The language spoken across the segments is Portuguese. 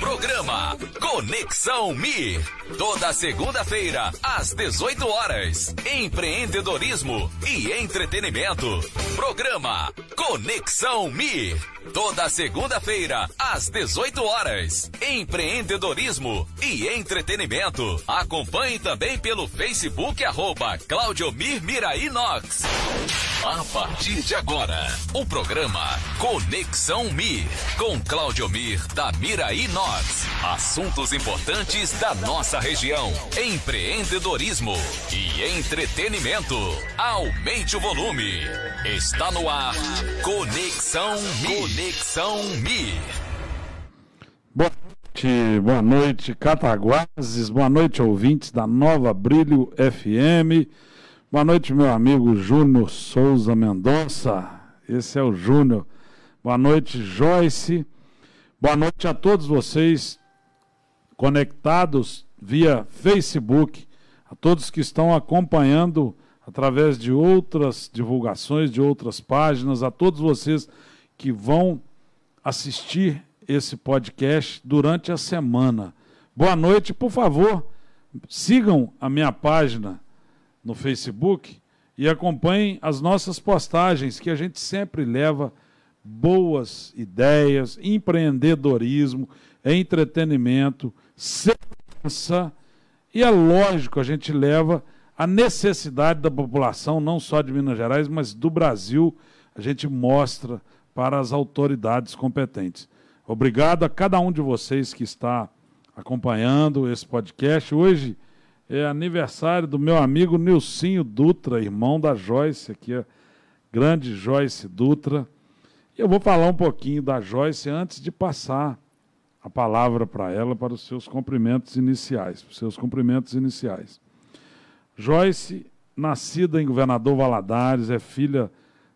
Programa Conexão Mi. Toda segunda-feira, às 18 horas. Empreendedorismo e entretenimento. Programa Conexão Mi. Toda segunda-feira, às 18 horas. Empreendedorismo e entretenimento. Acompanhe também pelo Facebook, arroba Claudiomir Mirainox. A partir de agora, o programa Conexão Mi, com Claudiomir da Mirainox. Importantes da nossa região. Empreendedorismo e entretenimento. Aumente o volume. Está no ar. Conexão Mi. Conexão Mi. Boa noite, boa noite, Cataguases, boa noite, ouvintes da Nova Brilho FM. Boa noite, meu amigo Júnior Souza Mendonça. Esse é o Júnior. Boa noite, Joyce. Boa noite a todos vocês conectados via Facebook, a todos que estão acompanhando através de outras divulgações, de outras páginas, a todos vocês que vão assistir esse podcast durante a semana. Boa noite, por favor, sigam a minha página no Facebook e acompanhem as nossas postagens, que a gente sempre leva boas ideias, empreendedorismo, entretenimento, segurança e é lógico, a gente leva a necessidade da população, não só de Minas Gerais, mas do Brasil, a gente mostra para as autoridades competentes. Obrigado a cada um de vocês que está acompanhando esse podcast. Hoje é aniversário do meu amigo Nilcinho Dutra, irmão da Joyce, aqui é grande Joyce Dutra. E eu vou falar um pouquinho da Joyce antes de passar a palavra para ela para os seus cumprimentos iniciais, os seus cumprimentos iniciais. Joyce, nascida em Governador Valadares, é filha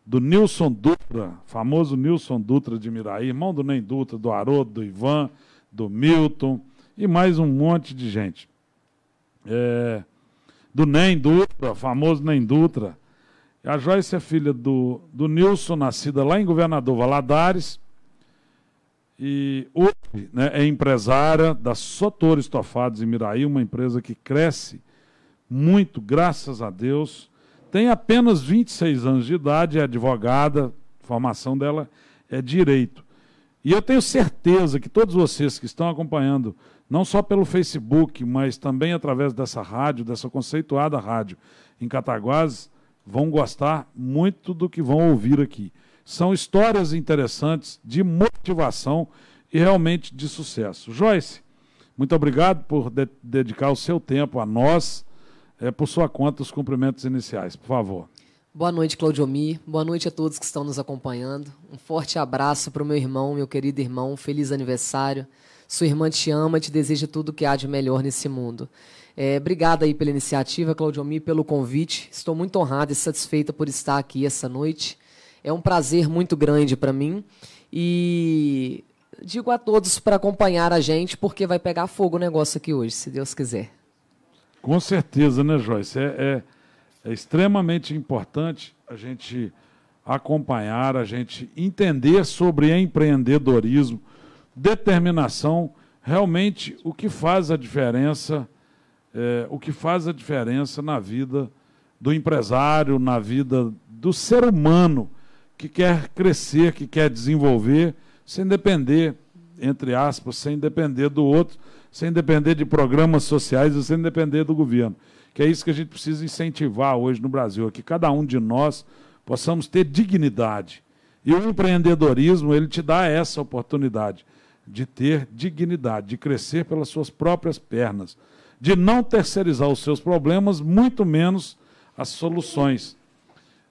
do Nilson Dutra, famoso Nilson Dutra de Miraí, irmão do Nem Dutra, do Haroldo, do Ivan, do Milton e mais um monte de gente. É, do Nem Dutra, famoso Nem Dutra. A Joyce é filha do, do Nilson, nascida lá em Governador Valadares, e hoje né, é empresária da Sotor Estofados em Miraí, uma empresa que cresce muito, graças a Deus. Tem apenas 26 anos de idade, é advogada, formação dela é direito. E eu tenho certeza que todos vocês que estão acompanhando, não só pelo Facebook, mas também através dessa rádio, dessa conceituada rádio em Cataguases, vão gostar muito do que vão ouvir aqui. São histórias interessantes de motivação e realmente de sucesso. Joyce, muito obrigado por de dedicar o seu tempo a nós, é, por sua conta, os cumprimentos iniciais, por favor. Boa noite, Claudiomi. Boa noite a todos que estão nos acompanhando. Um forte abraço para o meu irmão, meu querido irmão. Feliz aniversário. Sua irmã te ama e te deseja tudo que há de melhor nesse mundo. É, obrigada aí pela iniciativa, Claudiomi, pelo convite. Estou muito honrada e satisfeita por estar aqui essa noite. É um prazer muito grande para mim. E digo a todos para acompanhar a gente, porque vai pegar fogo o negócio aqui hoje, se Deus quiser. Com certeza, né, Joyce? É, é, é extremamente importante a gente acompanhar, a gente entender sobre empreendedorismo, determinação, realmente o que faz a diferença, é, o que faz a diferença na vida do empresário, na vida do ser humano que quer crescer, que quer desenvolver, sem depender, entre aspas, sem depender do outro, sem depender de programas sociais e sem depender do governo. Que é isso que a gente precisa incentivar hoje no Brasil, é que cada um de nós possamos ter dignidade. E o empreendedorismo, ele te dá essa oportunidade de ter dignidade, de crescer pelas suas próprias pernas, de não terceirizar os seus problemas, muito menos as soluções.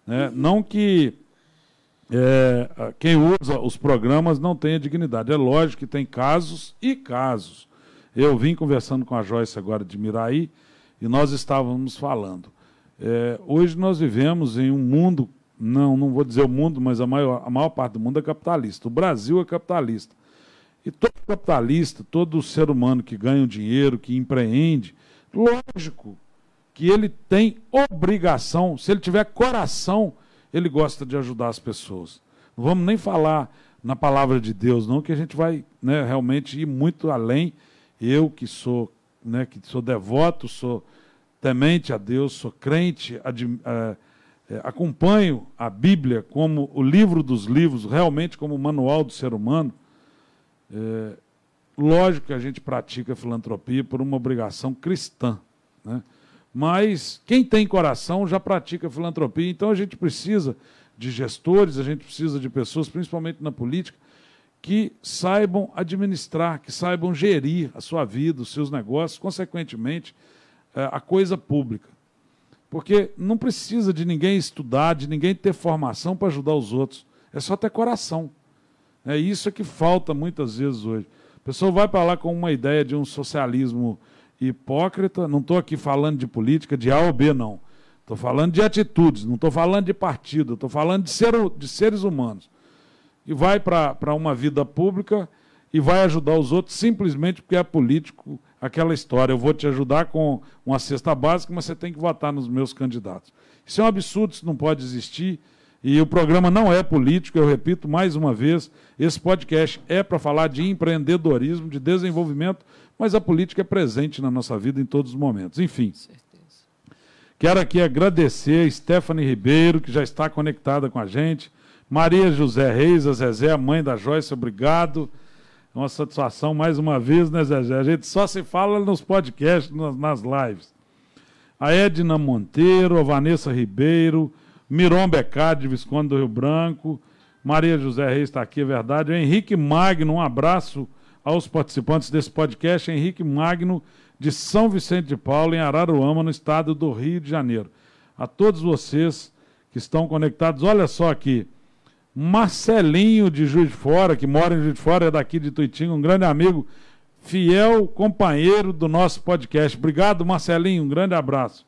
Né? Não que é, quem usa os programas não tenha dignidade. É lógico que tem casos e casos. Eu vim conversando com a Joyce agora de Miraí e nós estávamos falando. É, hoje nós vivemos em um mundo, não, não vou dizer o mundo, mas a maior, a maior parte do mundo é capitalista. O Brasil é capitalista. E todo capitalista, todo ser humano que ganha dinheiro, que empreende, lógico que ele tem obrigação, se ele tiver coração, ele gosta de ajudar as pessoas. Não vamos nem falar na palavra de Deus, não, que a gente vai né, realmente ir muito além. Eu que sou, né, que sou devoto, sou temente a Deus, sou crente, é, acompanho a Bíblia como o livro dos livros, realmente como o manual do ser humano. É, lógico que a gente pratica filantropia por uma obrigação cristã, né? Mas quem tem coração já pratica filantropia, então a gente precisa de gestores, a gente precisa de pessoas, principalmente na política, que saibam administrar, que saibam gerir a sua vida, os seus negócios, consequentemente, é, a coisa pública. Porque não precisa de ninguém estudar, de ninguém ter formação para ajudar os outros. É só ter coração. É isso que falta muitas vezes hoje. A pessoa vai para lá com uma ideia de um socialismo hipócrita. Não estou aqui falando de política de A ou B, não. Estou falando de atitudes, não estou falando de partido, estou falando de, ser, de seres humanos. E vai para uma vida pública e vai ajudar os outros simplesmente porque é político aquela história. Eu vou te ajudar com uma cesta básica, mas você tem que votar nos meus candidatos. Isso é um absurdo, isso não pode existir. E o programa não é político, eu repito mais uma vez, esse podcast é para falar de empreendedorismo, de desenvolvimento, mas a política é presente na nossa vida em todos os momentos. Enfim. Quero aqui agradecer a Stephanie Ribeiro, que já está conectada com a gente. Maria José Reis, a Zezé, a mãe da Joyce, obrigado. É uma satisfação mais uma vez, né, Zezé? A gente só se fala nos podcasts, nas lives. A Edna Monteiro, a Vanessa Ribeiro, Miron Becade, de Visconde do Rio Branco, Maria José Reis está aqui, é verdade. O Henrique Magno, um abraço aos participantes desse podcast. Henrique Magno, de São Vicente de Paulo, em Araruama, no estado do Rio de Janeiro. A todos vocês que estão conectados, olha só aqui. Marcelinho de Juiz de Fora, que mora em Juiz de Fora, é daqui de Tuitinga, um grande amigo, fiel companheiro do nosso podcast. Obrigado, Marcelinho, um grande abraço.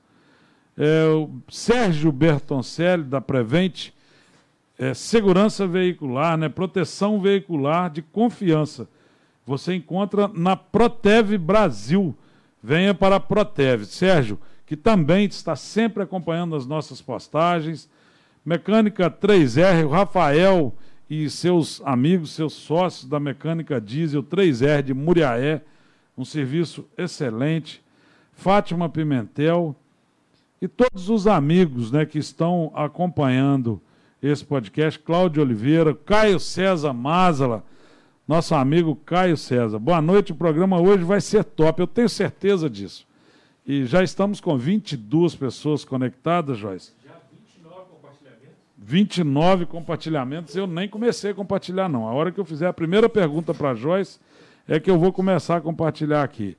É, o Sérgio Bertoncelli, da Prevente, é, segurança veicular, né, proteção veicular de confiança. Você encontra na Protev Brasil venha para a Protev. Sérgio, que também está sempre acompanhando as nossas postagens. Mecânica 3R, o Rafael e seus amigos, seus sócios da Mecânica Diesel 3R de Muriaé, um serviço excelente. Fátima Pimentel e todos os amigos né, que estão acompanhando esse podcast, Cláudio Oliveira, Caio César Mazala, nosso amigo Caio César. Boa noite, o programa hoje vai ser top, eu tenho certeza disso. E já estamos com 22 pessoas conectadas, Joyce. Já 29 compartilhamentos? 29 compartilhamentos, eu nem comecei a compartilhar, não. A hora que eu fizer a primeira pergunta para a Joyce é que eu vou começar a compartilhar aqui.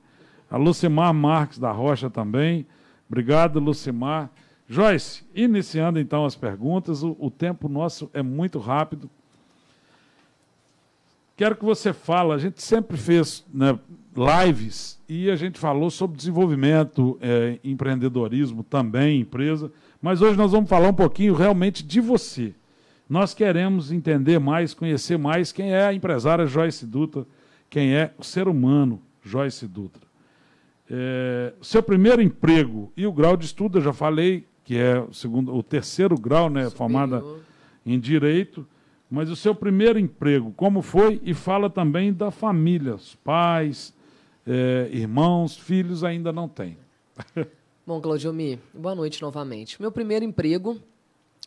A Lucimar Marques da Rocha também. Obrigado, Lucimar. Joyce, iniciando então as perguntas, o, o tempo nosso é muito rápido. Quero que você fale, a gente sempre fez né, lives e a gente falou sobre desenvolvimento, é, empreendedorismo também, empresa, mas hoje nós vamos falar um pouquinho realmente de você. Nós queremos entender mais, conhecer mais quem é a empresária Joyce Dutra, quem é o ser humano Joyce Dutra. É, seu primeiro emprego e o grau de estudo, eu já falei, que é o, segundo, o terceiro grau, né, formada em Direito. Mas o seu primeiro emprego, como foi? E fala também da família, os pais, é, irmãos, filhos ainda não tem. Bom, Claudiomi, boa noite novamente. Meu primeiro emprego,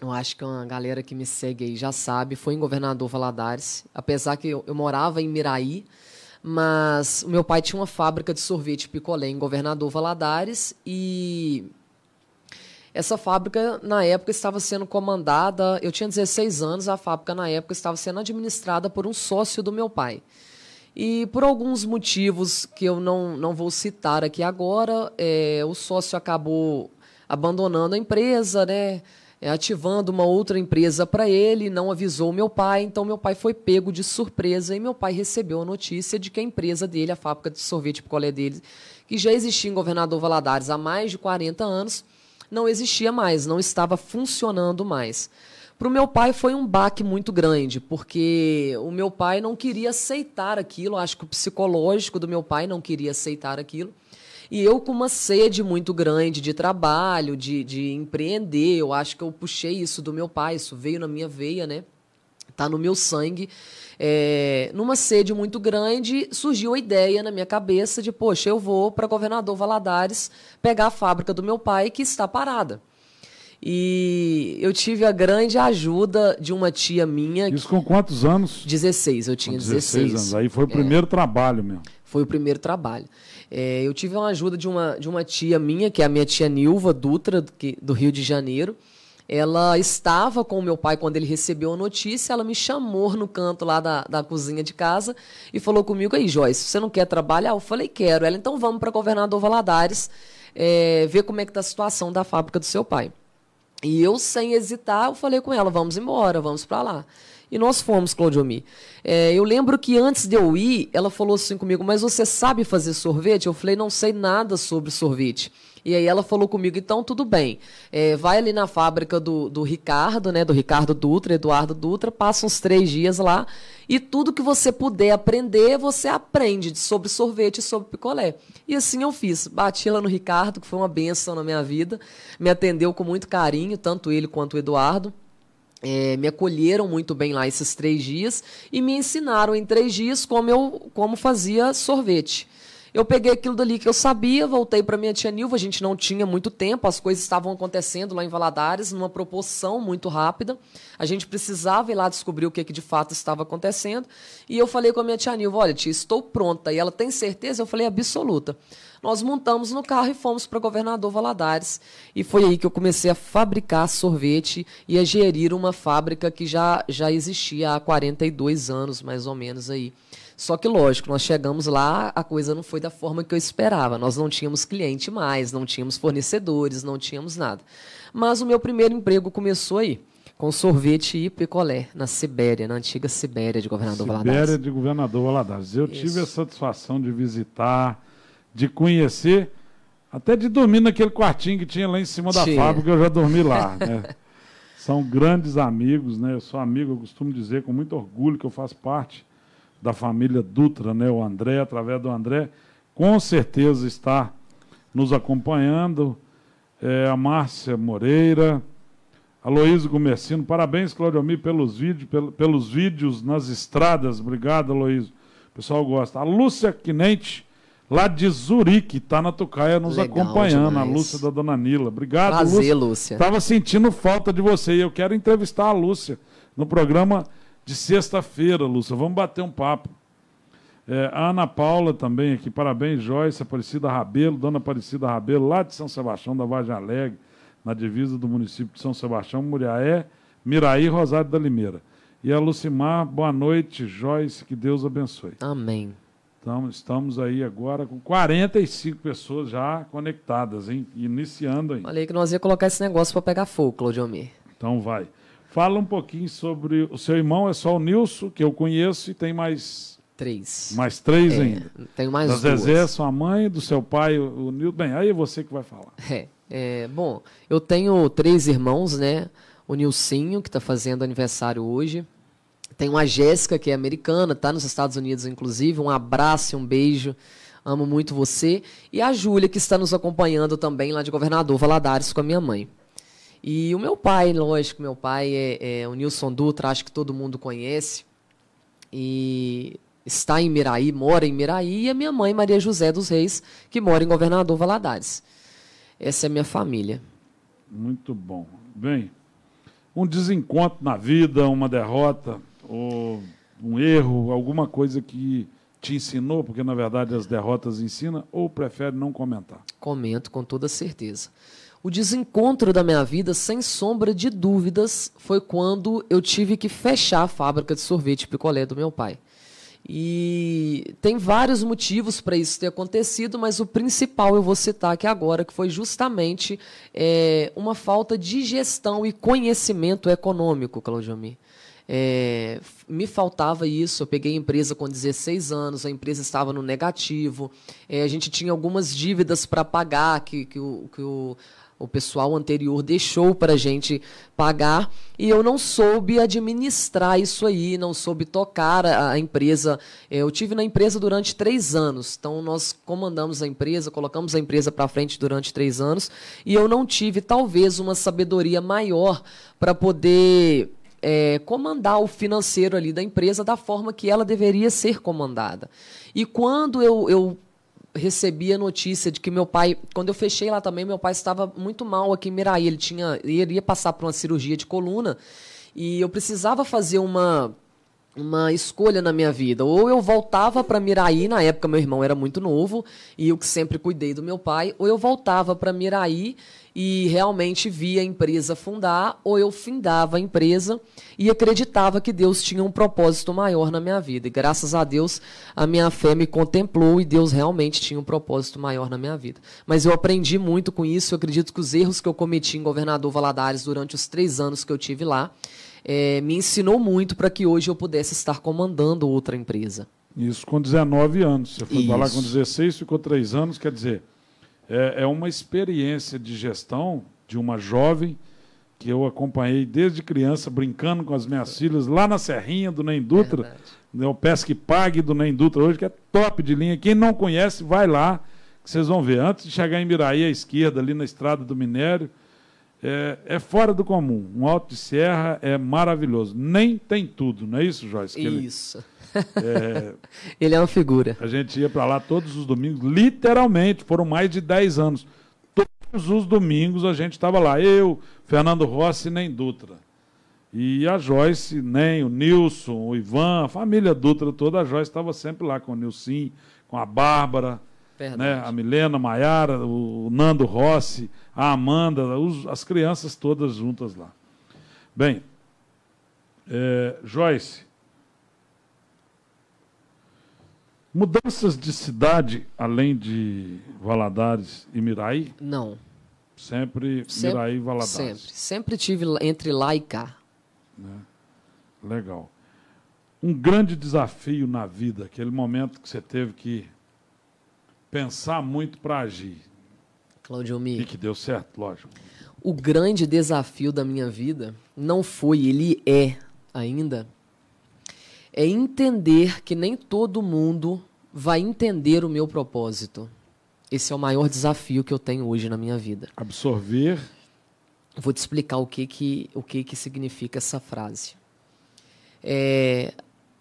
eu acho que uma galera que me segue aí já sabe, foi em Governador Valadares. Apesar que eu, eu morava em Miraí, mas o meu pai tinha uma fábrica de sorvete picolé em Governador Valadares e essa fábrica, na época, estava sendo comandada. Eu tinha 16 anos, a fábrica, na época, estava sendo administrada por um sócio do meu pai. E por alguns motivos que eu não, não vou citar aqui agora, é, o sócio acabou abandonando a empresa, né? É, ativando uma outra empresa para ele, não avisou meu pai, então meu pai foi pego de surpresa e meu pai recebeu a notícia de que a empresa dele, a fábrica de sorvete picolé dele, que já existia em Governador Valadares há mais de 40 anos, não existia mais, não estava funcionando mais. Para o meu pai foi um baque muito grande, porque o meu pai não queria aceitar aquilo, acho que o psicológico do meu pai não queria aceitar aquilo. E eu, com uma sede muito grande de trabalho, de, de empreender, eu acho que eu puxei isso do meu pai, isso veio na minha veia, né? Tá no meu sangue. É, numa sede muito grande, surgiu a ideia na minha cabeça de, poxa, eu vou para governador Valadares pegar a fábrica do meu pai que está parada. E eu tive a grande ajuda de uma tia minha. Isso com quantos anos? 16, eu tinha com 16, 16 anos. Aí foi o primeiro é, trabalho mesmo. Foi o primeiro trabalho. É, eu tive uma ajuda de uma, de uma tia minha, que é a minha tia Nilva Dutra, que, do Rio de Janeiro. Ela estava com o meu pai quando ele recebeu a notícia. Ela me chamou no canto lá da, da cozinha de casa e falou comigo: Aí, Joyce, você não quer trabalhar? Eu falei: Quero. Ela, então vamos para Governador Valadares é, ver como é que está a situação da fábrica do seu pai. E eu, sem hesitar, eu falei com ela: Vamos embora, vamos para lá. E nós fomos, Claudiomi. É, eu lembro que antes de eu ir, ela falou assim comigo, mas você sabe fazer sorvete? Eu falei, não sei nada sobre sorvete. E aí ela falou comigo, então tudo bem. É, vai ali na fábrica do, do Ricardo, né? Do Ricardo Dutra, Eduardo Dutra, passa uns três dias lá e tudo que você puder aprender, você aprende sobre sorvete e sobre picolé. E assim eu fiz. Bati lá no Ricardo, que foi uma benção na minha vida. Me atendeu com muito carinho, tanto ele quanto o Eduardo. É, me acolheram muito bem lá esses três dias e me ensinaram em três dias como eu como fazia sorvete. Eu peguei aquilo dali que eu sabia, voltei para minha tia Nilva, a gente não tinha muito tempo, as coisas estavam acontecendo lá em Valadares numa proporção muito rápida. A gente precisava ir lá descobrir o que, que de fato estava acontecendo. E eu falei com a minha tia Nilva, olha tia, estou pronta. E ela tem certeza? Eu falei, absoluta. Nós montamos no carro e fomos para Governador Valadares. E foi aí que eu comecei a fabricar sorvete e a gerir uma fábrica que já, já existia há 42 anos, mais ou menos aí. Só que, lógico, nós chegamos lá, a coisa não foi da forma que eu esperava. Nós não tínhamos cliente mais, não tínhamos fornecedores, não tínhamos nada. Mas o meu primeiro emprego começou aí, com sorvete e picolé, na Sibéria, na antiga Sibéria de Governador Sibéria Valadares. Sibéria de Governador Valadares. Eu Isso. tive a satisfação de visitar, de conhecer, até de dormir naquele quartinho que tinha lá em cima da tinha. fábrica, eu já dormi lá. Né? São grandes amigos, né? Eu sou amigo, eu costumo dizer com muito orgulho que eu faço parte da família Dutra, né, o André, através do André, com certeza está nos acompanhando. É, a Márcia Moreira, Aloysio Comercino, parabéns, Claudio Almir, pelos vídeos, pelos vídeos nas estradas. Obrigado, Aloysio. O pessoal gosta. A Lúcia Quinente, lá de Zurique, está na Tucaia nos Legal acompanhando. Demais. A Lúcia da Dona Nila. Obrigado, Prazer, Lúcia. Estava sentindo falta de você e eu quero entrevistar a Lúcia no programa de sexta-feira, Lúcia. Vamos bater um papo. É, a Ana Paula também aqui, parabéns, Joyce, Aparecida Rabelo, Dona Aparecida Rabelo, lá de São Sebastião, da Vargem Alegre, na divisa do município de São Sebastião, Muriaé, Miraí, Rosário da Limeira. E a Lucimar, boa noite, Joyce, que Deus abençoe. Amém. Então, estamos aí agora com 45 pessoas já conectadas, hein? Iniciando aí. Falei que nós ia colocar esse negócio para pegar fogo, Claudio Então vai. Fala um pouquinho sobre o seu irmão, é só o Nilson, que eu conheço, e tem mais. Três. Mais três é, ainda. Tenho mais da duas. Zezé, sua mãe, do seu pai, o, Nilson. Bem, aí é você que vai falar. É, é, bom, eu tenho três irmãos, né? O Nilcinho, que está fazendo aniversário hoje. Tem a Jéssica, que é americana, está nos Estados Unidos, inclusive. Um abraço e um beijo. Amo muito você. E a Júlia, que está nos acompanhando também lá de Governador Valadares com a minha mãe. E o meu pai, lógico, meu pai é, é o Nilson Dutra, acho que todo mundo conhece. E está em Miraí, mora em Miraí, e a minha mãe, Maria José dos Reis, que mora em Governador Valadares. Essa é a minha família. Muito bom. Bem, um desencontro na vida, uma derrota, ou um erro, alguma coisa que te ensinou, porque na verdade as derrotas ensinam, ou prefere não comentar? Comento com toda certeza. O desencontro da minha vida, sem sombra de dúvidas, foi quando eu tive que fechar a fábrica de sorvete picolé do meu pai. E tem vários motivos para isso ter acontecido, mas o principal eu vou citar aqui agora, que foi justamente é, uma falta de gestão e conhecimento econômico, Claudio É, me faltava isso. Eu peguei a empresa com 16 anos, a empresa estava no negativo, é, a gente tinha algumas dívidas para pagar que, que, o, que o, o pessoal anterior deixou para a gente pagar e eu não soube administrar isso aí, não soube tocar a, a, empresa. Eu tive na empresa durante três anos, então nós comandamos a empresa, colocamos a empresa para frente durante três anos e eu não tive talvez uma sabedoria maior para poder é, comandar o financeiro ali da empresa da forma que ela deveria ser comandada. E quando eu, eu recebi a notícia de que meu pai, quando eu fechei lá também, meu pai estava muito mal aqui em Miraí. Ele tinha, ele ia passar por uma cirurgia de coluna e eu precisava fazer uma uma escolha na minha vida. Ou eu voltava para Miraí, na época meu irmão era muito novo e eu que sempre cuidei do meu pai, ou eu voltava para Miraí e realmente via a empresa fundar, ou eu findava a empresa e acreditava que Deus tinha um propósito maior na minha vida. E graças a Deus, a minha fé me contemplou e Deus realmente tinha um propósito maior na minha vida. Mas eu aprendi muito com isso, eu acredito que os erros que eu cometi em Governador Valadares durante os três anos que eu tive lá, é, me ensinou muito para que hoje eu pudesse estar comandando outra empresa. Isso com 19 anos. Você foi para lá com 16, ficou três anos, quer dizer, é, é uma experiência de gestão de uma jovem que eu acompanhei desde criança, brincando com as minhas filhas, lá na Serrinha do Nem Dutra, né, o Pesque Pague do Nem Dutra hoje, que é top de linha. Quem não conhece, vai lá, que vocês vão ver. Antes de chegar em Miraí, à esquerda, ali na Estrada do Minério, é, é, fora do comum. Um alto de serra é maravilhoso. Nem tem tudo, não é isso, Joyce? Isso. Ele é, ele é uma figura. A gente ia para lá todos os domingos, literalmente, foram mais de 10 anos. Todos os domingos a gente estava lá. Eu, Fernando Rossi nem Dutra. E a Joyce, nem o Nilson, o Ivan, a família Dutra toda, a Joyce estava sempre lá com o Nilson, com a Bárbara, né, a Milena, a Maiara, o Nando Rossi a Amanda, os, as crianças todas juntas lá. Bem, é, Joyce, mudanças de cidade além de Valadares e Miraí? Não. Sempre, sempre Miraí e Valadares? Sempre. Sempre tive entre lá e cá. Né? Legal. Um grande desafio na vida, aquele momento que você teve que pensar muito para agir. Claudio Mi. E que deu certo, lógico. O grande desafio da minha vida não foi, ele é ainda, é entender que nem todo mundo vai entender o meu propósito. Esse é o maior desafio que eu tenho hoje na minha vida. Absorver. Vou te explicar o que que, o que, que significa essa frase. É,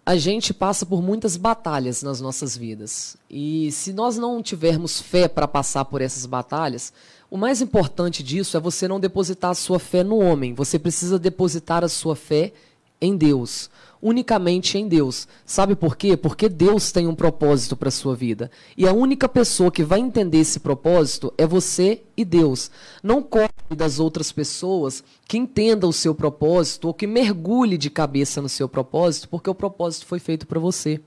a gente passa por muitas batalhas nas nossas vidas. E se nós não tivermos fé para passar por essas batalhas, o mais importante disso é você não depositar a sua fé no homem. Você precisa depositar a sua fé em Deus unicamente em Deus. Sabe por quê? Porque Deus tem um propósito para a sua vida. E a única pessoa que vai entender esse propósito é você e Deus. Não corre das outras pessoas que entendam o seu propósito ou que mergulhe de cabeça no seu propósito, porque o propósito foi feito para você.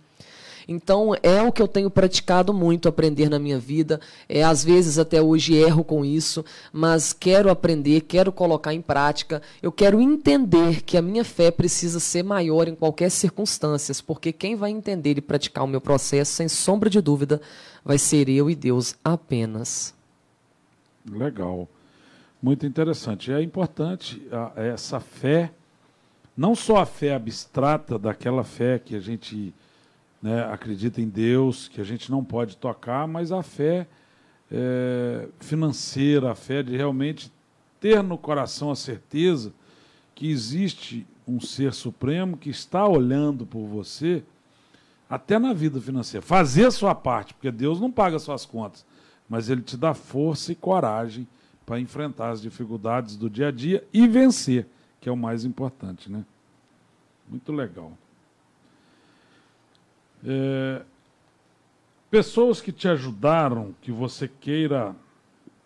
Então é o que eu tenho praticado muito aprender na minha vida. É às vezes até hoje erro com isso, mas quero aprender, quero colocar em prática. Eu quero entender que a minha fé precisa ser maior em qualquer circunstância, porque quem vai entender e praticar o meu processo, sem sombra de dúvida, vai ser eu e Deus apenas. Legal. Muito interessante. É importante essa fé, não só a fé abstrata daquela fé que a gente né, acredita em Deus, que a gente não pode tocar, mas a fé é, financeira, a fé de realmente ter no coração a certeza que existe um ser supremo que está olhando por você, até na vida financeira. Fazer sua parte, porque Deus não paga suas contas, mas Ele te dá força e coragem para enfrentar as dificuldades do dia a dia e vencer, que é o mais importante, né? Muito legal. É, pessoas que te ajudaram, que você queira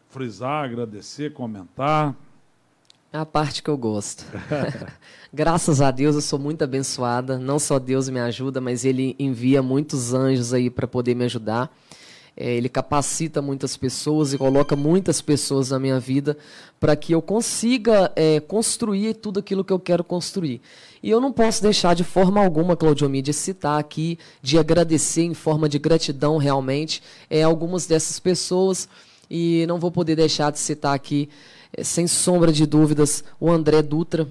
frisar, agradecer, comentar. É a parte que eu gosto. Graças a Deus eu sou muito abençoada. Não só Deus me ajuda, mas Ele envia muitos anjos aí para poder me ajudar. É, ele capacita muitas pessoas e coloca muitas pessoas na minha vida para que eu consiga é, construir tudo aquilo que eu quero construir. E eu não posso deixar de forma alguma, Claudio de citar aqui, de agradecer em forma de gratidão realmente é, algumas dessas pessoas. E não vou poder deixar de citar aqui, é, sem sombra de dúvidas, o André Dutra.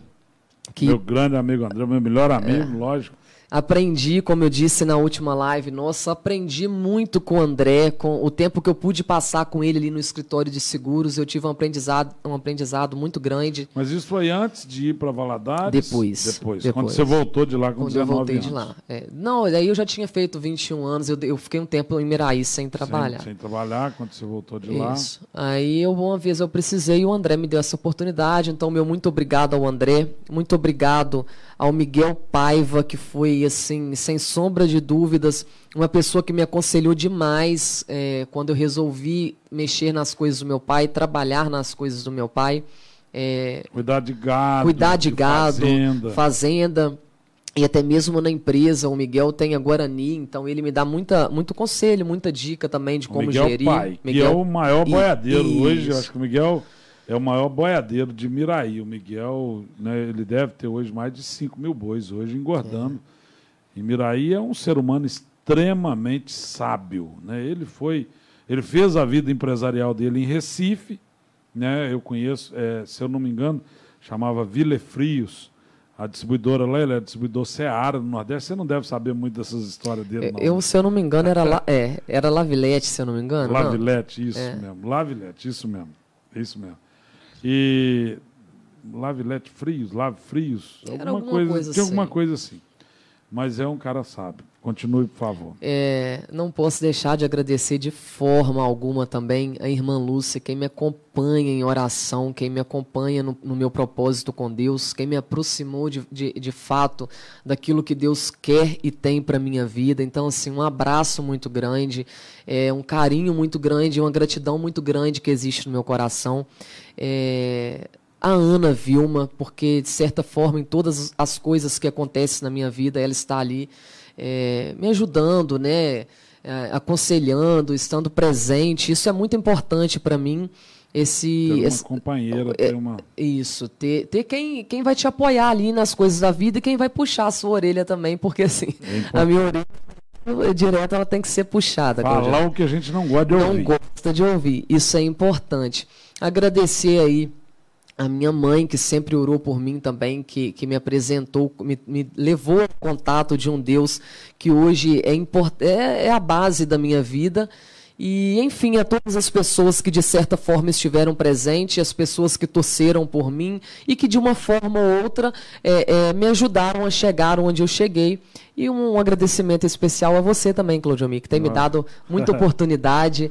Que, meu grande amigo André, meu melhor amigo, é, lógico. Aprendi, como eu disse na última live, nossa, aprendi muito com o André, com o tempo que eu pude passar com ele ali no escritório de seguros, eu tive um aprendizado, um aprendizado muito grande. Mas isso foi antes de ir para Valadares? Depois, depois. depois. Quando você voltou de lá com Quando 19 eu voltei anos. de lá. É, não, daí eu já tinha feito 21 anos, eu, eu fiquei um tempo em Miraí sem trabalhar. Sem, sem trabalhar, quando você voltou de lá. Isso. Aí eu, uma vez eu precisei e o André me deu essa oportunidade. Então, meu muito obrigado ao André, muito obrigado ao Miguel Paiva, que foi, assim, sem sombra de dúvidas, uma pessoa que me aconselhou demais é, quando eu resolvi mexer nas coisas do meu pai, trabalhar nas coisas do meu pai. É, Cuidar de gado. cuidar de, gado, Fazenda. fazenda. E até mesmo na empresa, o Miguel tem a Guarani, então ele me dá muita, muito conselho, muita dica também de como Miguel gerir. Pai, que é o maior boiadeiro isso. hoje. Acho que o Miguel é o maior boiadeiro de Miraí. O Miguel, né, ele deve ter hoje mais de 5 mil bois, hoje engordando. E Miraí é um ser humano extremamente sábio. Né? Ele foi, ele fez a vida empresarial dele em Recife. Né? Eu conheço, é, se eu não me engano, chamava Vile Frios. A distribuidora lá, ele é distribuidor Seara no Nordeste. Você não deve saber muito dessas histórias dele, não. Eu, se eu não me engano, era, La, é, era Lavilete, se eu não me engano. Lavilete, isso É. mesmo. Lavilete, isso mesmo. Isso mesmo. E Lavilete Frios, Lave Frios, alguma alguma coisa, coisa tinha alguma assim. coisa assim. Mas é um cara sábio. Continue, por favor. É, não posso deixar de agradecer de forma alguma também a irmã Lúcia, quem me acompanha em oração, quem me acompanha no, no meu propósito com Deus, quem me aproximou de, de, de fato daquilo que Deus quer e tem para minha vida. Então, assim, um abraço muito grande, é, um carinho muito grande, uma gratidão muito grande que existe no meu coração. É, a Ana Vilma, porque de certa forma em todas as coisas que acontecem na minha vida, ela está ali é, me ajudando, né, é, aconselhando, estando presente. Isso é muito importante para mim. Esse, Ter uma esse- companheira, é, ter uma. isso, ter, ter quem, quem vai te apoiar ali nas coisas da vida e quem vai puxar a sua orelha também, porque assim, É a minha orelha direta ela tem que ser puxada. Falar o que a gente não gosta de não ouvir. gosta de ouvir. Isso é importante. Agradecer aí a minha mãe, que sempre orou por mim também, que, que me apresentou, me, me levou ao contato de um Deus que hoje é, import, é, é a base da minha vida. E, enfim, a todas as pessoas que de certa forma estiveram presentes, as pessoas que torceram por mim e que de uma forma ou outra é, é, me ajudaram a chegar onde eu cheguei. E um agradecimento especial a você também, Claudio que tem me Ah. dado muita oportunidade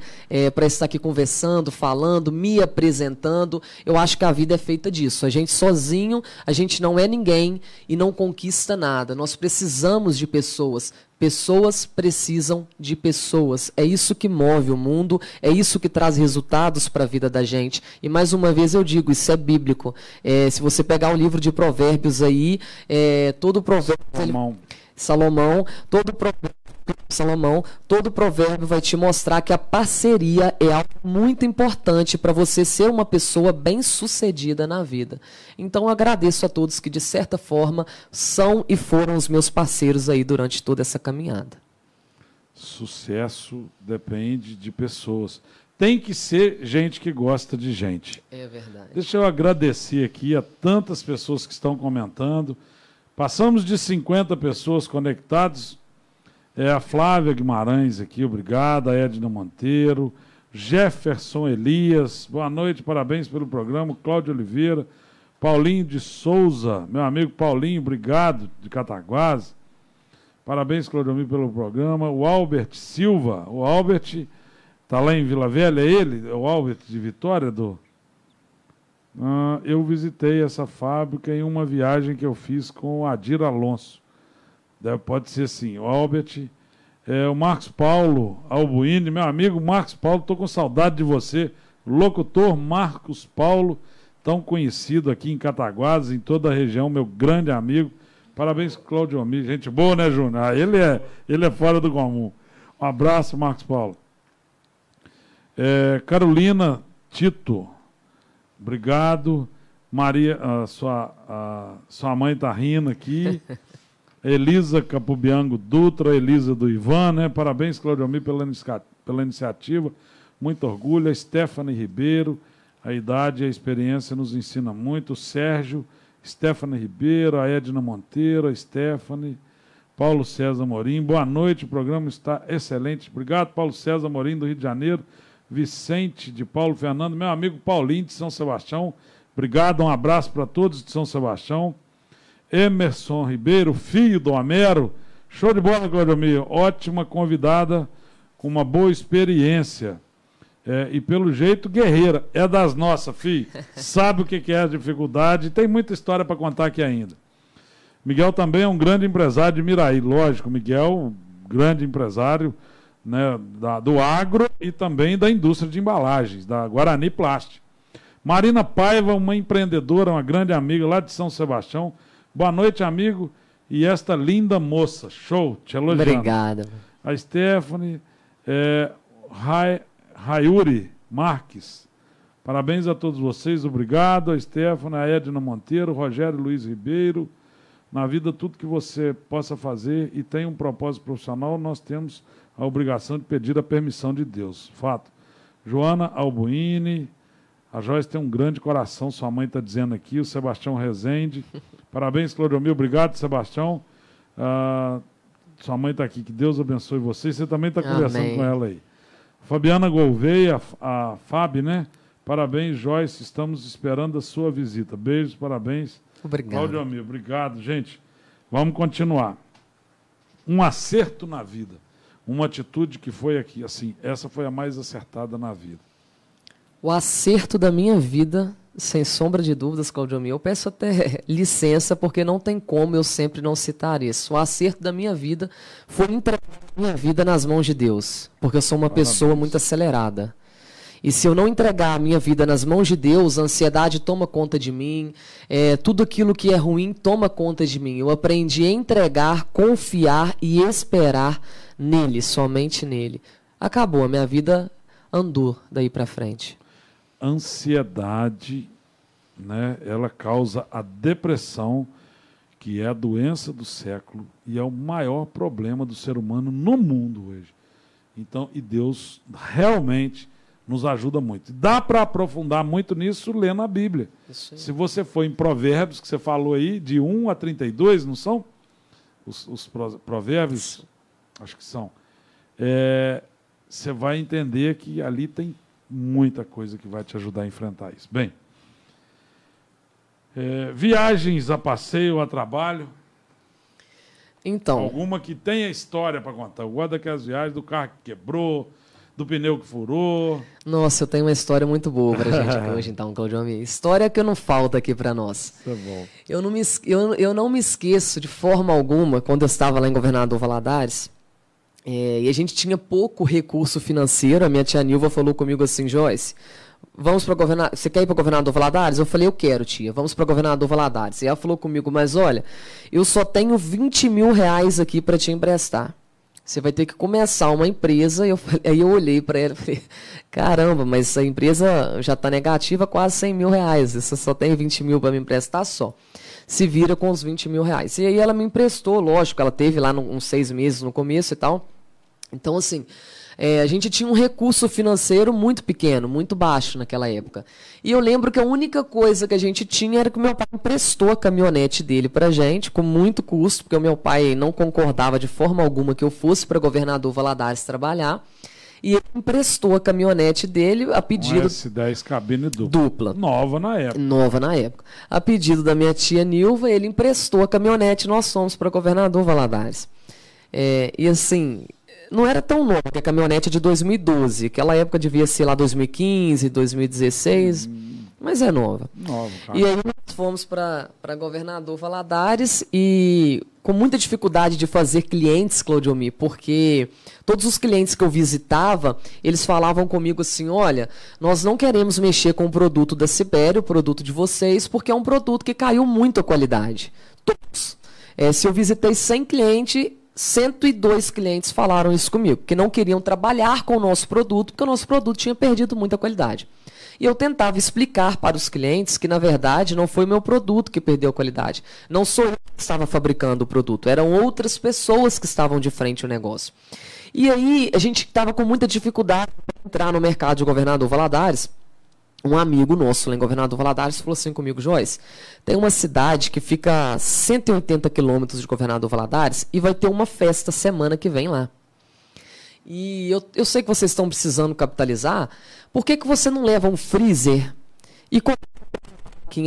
para estar aqui conversando, falando, me apresentando. Eu acho que a vida é feita disso. A gente sozinho, a gente não é ninguém e não conquista nada. Nós precisamos de pessoas. Pessoas precisam de pessoas. É isso que move o mundo, é isso que traz resultados para a vida da gente. E mais uma vez eu digo, isso é bíblico. É, se você pegar o livro de provérbios aí, é, todo provérbio... ele- Irmão, Salomão, todo provérbio, Salomão, todo provérbio vai te mostrar que a parceria é algo muito importante para você ser uma pessoa bem-sucedida na vida. Então eu agradeço a todos que de certa forma são e foram os meus parceiros aí durante toda essa caminhada. sucesso depende de pessoas. Tem que ser gente que gosta de gente. É verdade. Deixa eu agradecer aqui a tantas pessoas que estão comentando. Passamos de 50 pessoas conectadas. É a Flávia Guimarães aqui, obrigado. A Edna Monteiro. Jefferson Elias, boa noite, parabéns pelo programa. Cláudio Oliveira. Paulinho de Souza, meu amigo Paulinho, obrigado, de Cataguás. Parabéns, Claudio pelo programa. O Albert Silva, o Albert está lá em Vila Velha, é ele? É o Albert de Vitória, do... Ah, eu visitei essa fábrica em uma viagem que eu fiz com o Adir Alonso. Pode ser sim. O Albert, é, o Marcos Paulo Albuini, meu amigo Marcos Paulo, estou com saudade de você. Locutor Marcos Paulo, tão conhecido aqui em Cataguases, em toda a região, meu grande amigo. Parabéns, Claudio Ami. Gente boa, né, Júnior? Ah, ele, é, ele é fora do comum. Um abraço, Marcos Paulo. É, Carolina Tito, obrigado. Maria, a sua, a sua mãe está rindo aqui. Elisa Capubiango Dutra, Elisa do Ivan, né? Parabéns, Claudio Ami, pela, inicia- pela iniciativa. Muito orgulho. A Stephanie Ribeiro, a idade e a experiência nos ensina muito. Sérgio, Stephanie Ribeiro, a Edna Monteiro, a Stephanie. Paulo César Morim. Boa noite, o programa está excelente. Obrigado, Paulo César Morim, do Rio de Janeiro. Vicente de Paulo Fernando, meu amigo Paulinho de São Sebastião. Obrigado, um abraço para todos de São Sebastião. Emerson Ribeiro, filho do Homero. Show de bola, Claudio Ótima convidada, com uma boa experiência. É, e pelo jeito, guerreira. É das nossas, filho. Sabe o que é a dificuldade. Tem muita história para contar aqui ainda. Miguel também é um grande empresário de Miraí. Lógico, Miguel, grande empresário né, da, do agro e também da indústria de embalagens, da Guarani Plast. Marina Paiva, uma empreendedora, uma grande amiga lá de São Sebastião. Boa noite, amigo. E esta linda moça, show, te elogiando. Obrigada. A Stephanie é, Ray, Rayuri Marques. Parabéns a todos vocês, obrigado. A Stephanie, a Edna Monteiro, Rogério Luiz Ribeiro, na vida, tudo que você possa fazer e tem um propósito profissional, nós temos a obrigação de pedir a permissão de Deus. Fato. Joana Albuini, a Joyce tem um grande coração, sua mãe está dizendo aqui, o Sebastião Rezende. Parabéns, Cloriomil, obrigado, Sebastião. Uh, sua mãe está aqui, que Deus abençoe você. Você também está conversando com ela aí. Fabiana Gouveia, a, a Fábio, né? Parabéns, Joyce, estamos esperando a sua visita. Beijos, parabéns. Obrigado. Cláudio Amir, obrigado. Gente, vamos continuar. Um acerto na vida. Uma atitude que foi aqui, assim, essa foi a mais acertada na vida. O acerto da minha vida, sem sombra de dúvidas, Claudio Amir, eu peço até licença, porque não tem como eu sempre não citar isso. O acerto da minha vida foi entregar minha vida nas mãos de Deus, porque eu sou uma Parabéns. pessoa muito acelerada. E se eu não entregar a minha vida nas mãos de Deus, a ansiedade toma conta de mim, é, tudo aquilo que é ruim toma conta de mim. Eu aprendi a entregar, confiar e esperar nele, somente nele. Acabou, a minha vida andou daí para frente. Ansiedade, né, ela causa a depressão, que é a doença do século e é o maior problema do ser humano no mundo hoje. Então, e Deus realmente nos ajuda muito. Dá para aprofundar muito nisso lendo a Bíblia. Se você for em Provérbios, que você falou aí, de 1 a 32, não são? Os, os provérbios, acho que são. É, você vai entender que ali tem muita coisa que vai te ajudar a enfrentar isso. Bem, é, viagens a passeio, a trabalho. Então. Alguma que tenha história para contar. Eu gosto daquelas viagens do carro que quebrou, do pneu que furou. Nossa, eu tenho uma história muito boa pra gente aqui hoje, então, Claudio Ami. História que não falta aqui para nós. É bom. Eu não, me, eu, eu não me esqueço de forma alguma, quando eu estava lá em Governador Valadares, é, e a gente tinha pouco recurso financeiro, a minha tia Nilva falou comigo assim, Joyce, vamos para governador, você quer ir para governador Valadares? Eu falei, eu quero, tia, vamos para governador Valadares. E ela falou comigo, mas olha, eu só tenho 20 mil reais aqui para te emprestar você vai ter que começar uma empresa. Eu, aí eu olhei para ela e falei, caramba, mas a empresa já está negativa quase 100 mil reais. Você só tem 20 mil para me emprestar só. Se vira com os 20 mil reais. E aí ela me emprestou, lógico, ela teve lá uns seis meses no começo e tal. Então, assim, é, a gente tinha um recurso financeiro muito pequeno, muito baixo naquela época. E eu lembro que a única coisa que a gente tinha era que o meu pai emprestou a caminhonete dele para gente, com muito custo, porque o meu pai não concordava de forma alguma que eu fosse para governador Valadares trabalhar. E ele emprestou a caminhonete dele a pedido. Um S10 cabine dupla. Dupla. Nova na época. Nova na época. A pedido da minha tia Nilva, ele emprestou a caminhonete nós fomos para governador Valadares. É, e assim, não era tão nova, porque a caminhonete é de 2012. Aquela época devia ser lá 2015, 2016. Hum. Mas é nova. Nova, cara. E aí nós fomos para governador Valadares e com muita dificuldade de fazer clientes, Claudiomi, porque todos os clientes que eu visitava, eles falavam comigo assim, olha, nós não queremos mexer com o produto da Sibéria, o produto de vocês, porque é um produto que caiu muito a qualidade. Todos. É, se eu visitei 100 clientes, 102 clientes falaram isso comigo, que não queriam trabalhar com o nosso produto, porque o nosso produto tinha perdido muita qualidade. E eu tentava explicar para os clientes que, na verdade, não foi meu produto que perdeu a qualidade. Não sou eu que estava fabricando o produto, eram outras pessoas que estavam de frente ao negócio. E aí a gente estava com muita dificuldade para entrar no mercado de governador Valadares, um amigo nosso lá em Governador Valadares falou assim comigo, Joyce, tem uma cidade que fica a 180 quilômetros de Governador Valadares e vai ter uma festa semana que vem lá. E eu, eu sei que vocês estão precisando capitalizar, por que, que você não leva um freezer e coloca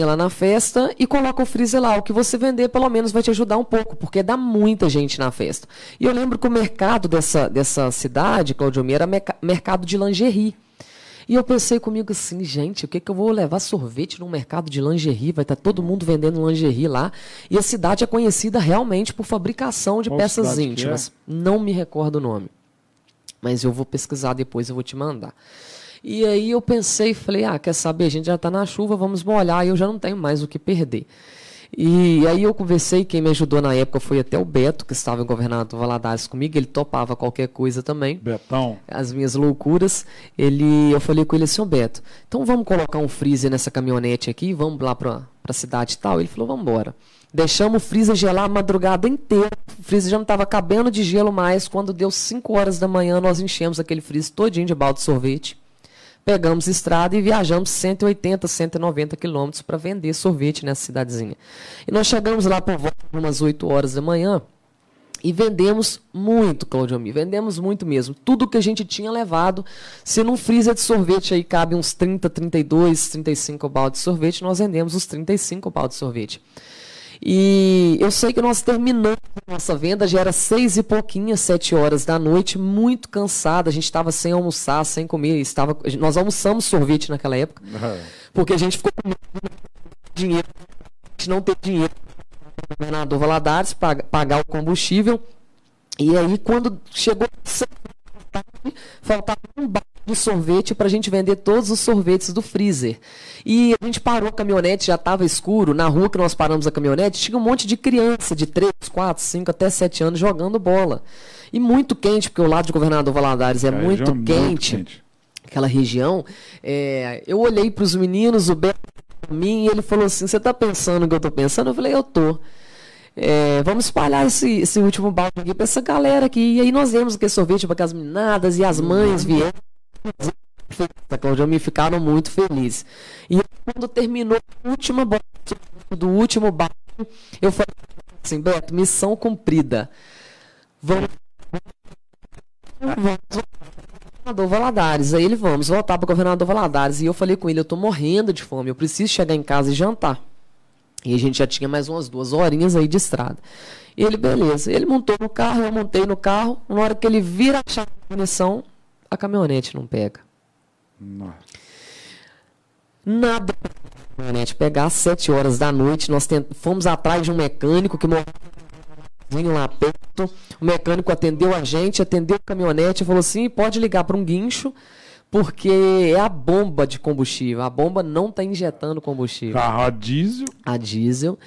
lá na festa e coloca o freezer lá? O que você vender pelo menos vai te ajudar um pouco, porque dá muita gente na festa. E eu lembro que o mercado dessa, dessa cidade, Claudio era mercado de lingerie. E eu pensei comigo assim, gente, o que, que eu vou levar sorvete no mercado de lingerie? Vai estar tá todo mundo vendendo lingerie lá. E a cidade é conhecida realmente por fabricação de Qual peças íntimas. É? Não me recordo o nome. Mas eu vou pesquisar depois, eu vou te mandar. E aí eu pensei, falei, ah, quer saber, a gente já está na chuva, vamos molhar, e eu já não tenho mais o que perder. E aí eu conversei, quem me ajudou na época foi até o Beto, que estava em governador Valadares comigo, ele topava qualquer coisa também. Betão. As minhas loucuras. Ele, eu falei com ele assim, ô Beto, então vamos colocar um freezer nessa caminhonete aqui, vamos lá para a cidade e tal? Ele falou, vamos embora. Deixamos o freezer gelar a madrugada inteira. O freezer já não estava cabendo de gelo mais. Quando deu 5 horas da manhã, nós enchemos aquele freezer todinho de balde de sorvete pegamos estrada e viajamos 180, 190 quilômetros para vender sorvete nessa cidadezinha. E nós chegamos lá por volta de umas 8 horas da manhã e vendemos muito, Claudio Ami, vendemos muito mesmo. Tudo que a gente tinha levado, se num freezer de sorvete aí cabe uns 30, 32, 35 baldes de sorvete, nós vendemos os 35 baldes de sorvete. E eu sei que nós terminamos a nossa venda, já era seis e pouquinho, sete horas da noite, muito cansada. A gente estava sem almoçar, sem comer. Estava, nós almoçamos sorvete naquela época, porque a gente ficou com dinheiro, a gente não teve dinheiro para o governador Valadares pagar o combustível. E aí, quando chegou faltava um balde de sorvete para a gente vender todos os sorvetes do freezer. E a gente parou a caminhonete, já estava escuro. Na rua que nós paramos a caminhonete, tinha um monte de criança de 3, 4, 5 até 7 anos jogando bola. E muito quente, porque o lado de Governador Valadares é, é muito, quente, muito quente. Aquela região. É, eu olhei para os meninos, o Beto mim, e ele falou assim: Você está pensando o que eu estou pensando? Eu falei: Eu tô. É, vamos espalhar esse, esse último balde aqui para essa galera aqui. E aí nós demos aquele sorvete para as meninadas e as mães vieram. A Claudia me ficaram muito felizes. E quando terminou a última do último balde, eu falei assim, Beto, missão cumprida. Vamos. Vamos governador Valadares. Aí ele, vamos voltar para o governador Valadares. E eu falei com ele, eu estou morrendo de fome, eu preciso chegar em casa e jantar. E a gente já tinha mais umas duas horinhas aí de estrada. E ele, beleza. Ele montou no carro, eu montei no carro. Na hora que ele vira a chave de munição, a caminhonete não pega. Nada a caminhonete pegar às sete horas da noite. Nós tent... fomos atrás de um mecânico que morreu lá perto. O mecânico atendeu a gente, atendeu a caminhonete e falou assim: pode ligar para um guincho porque é a bomba de combustível. A bomba não está injetando combustível. Carro a diesel? A diesel.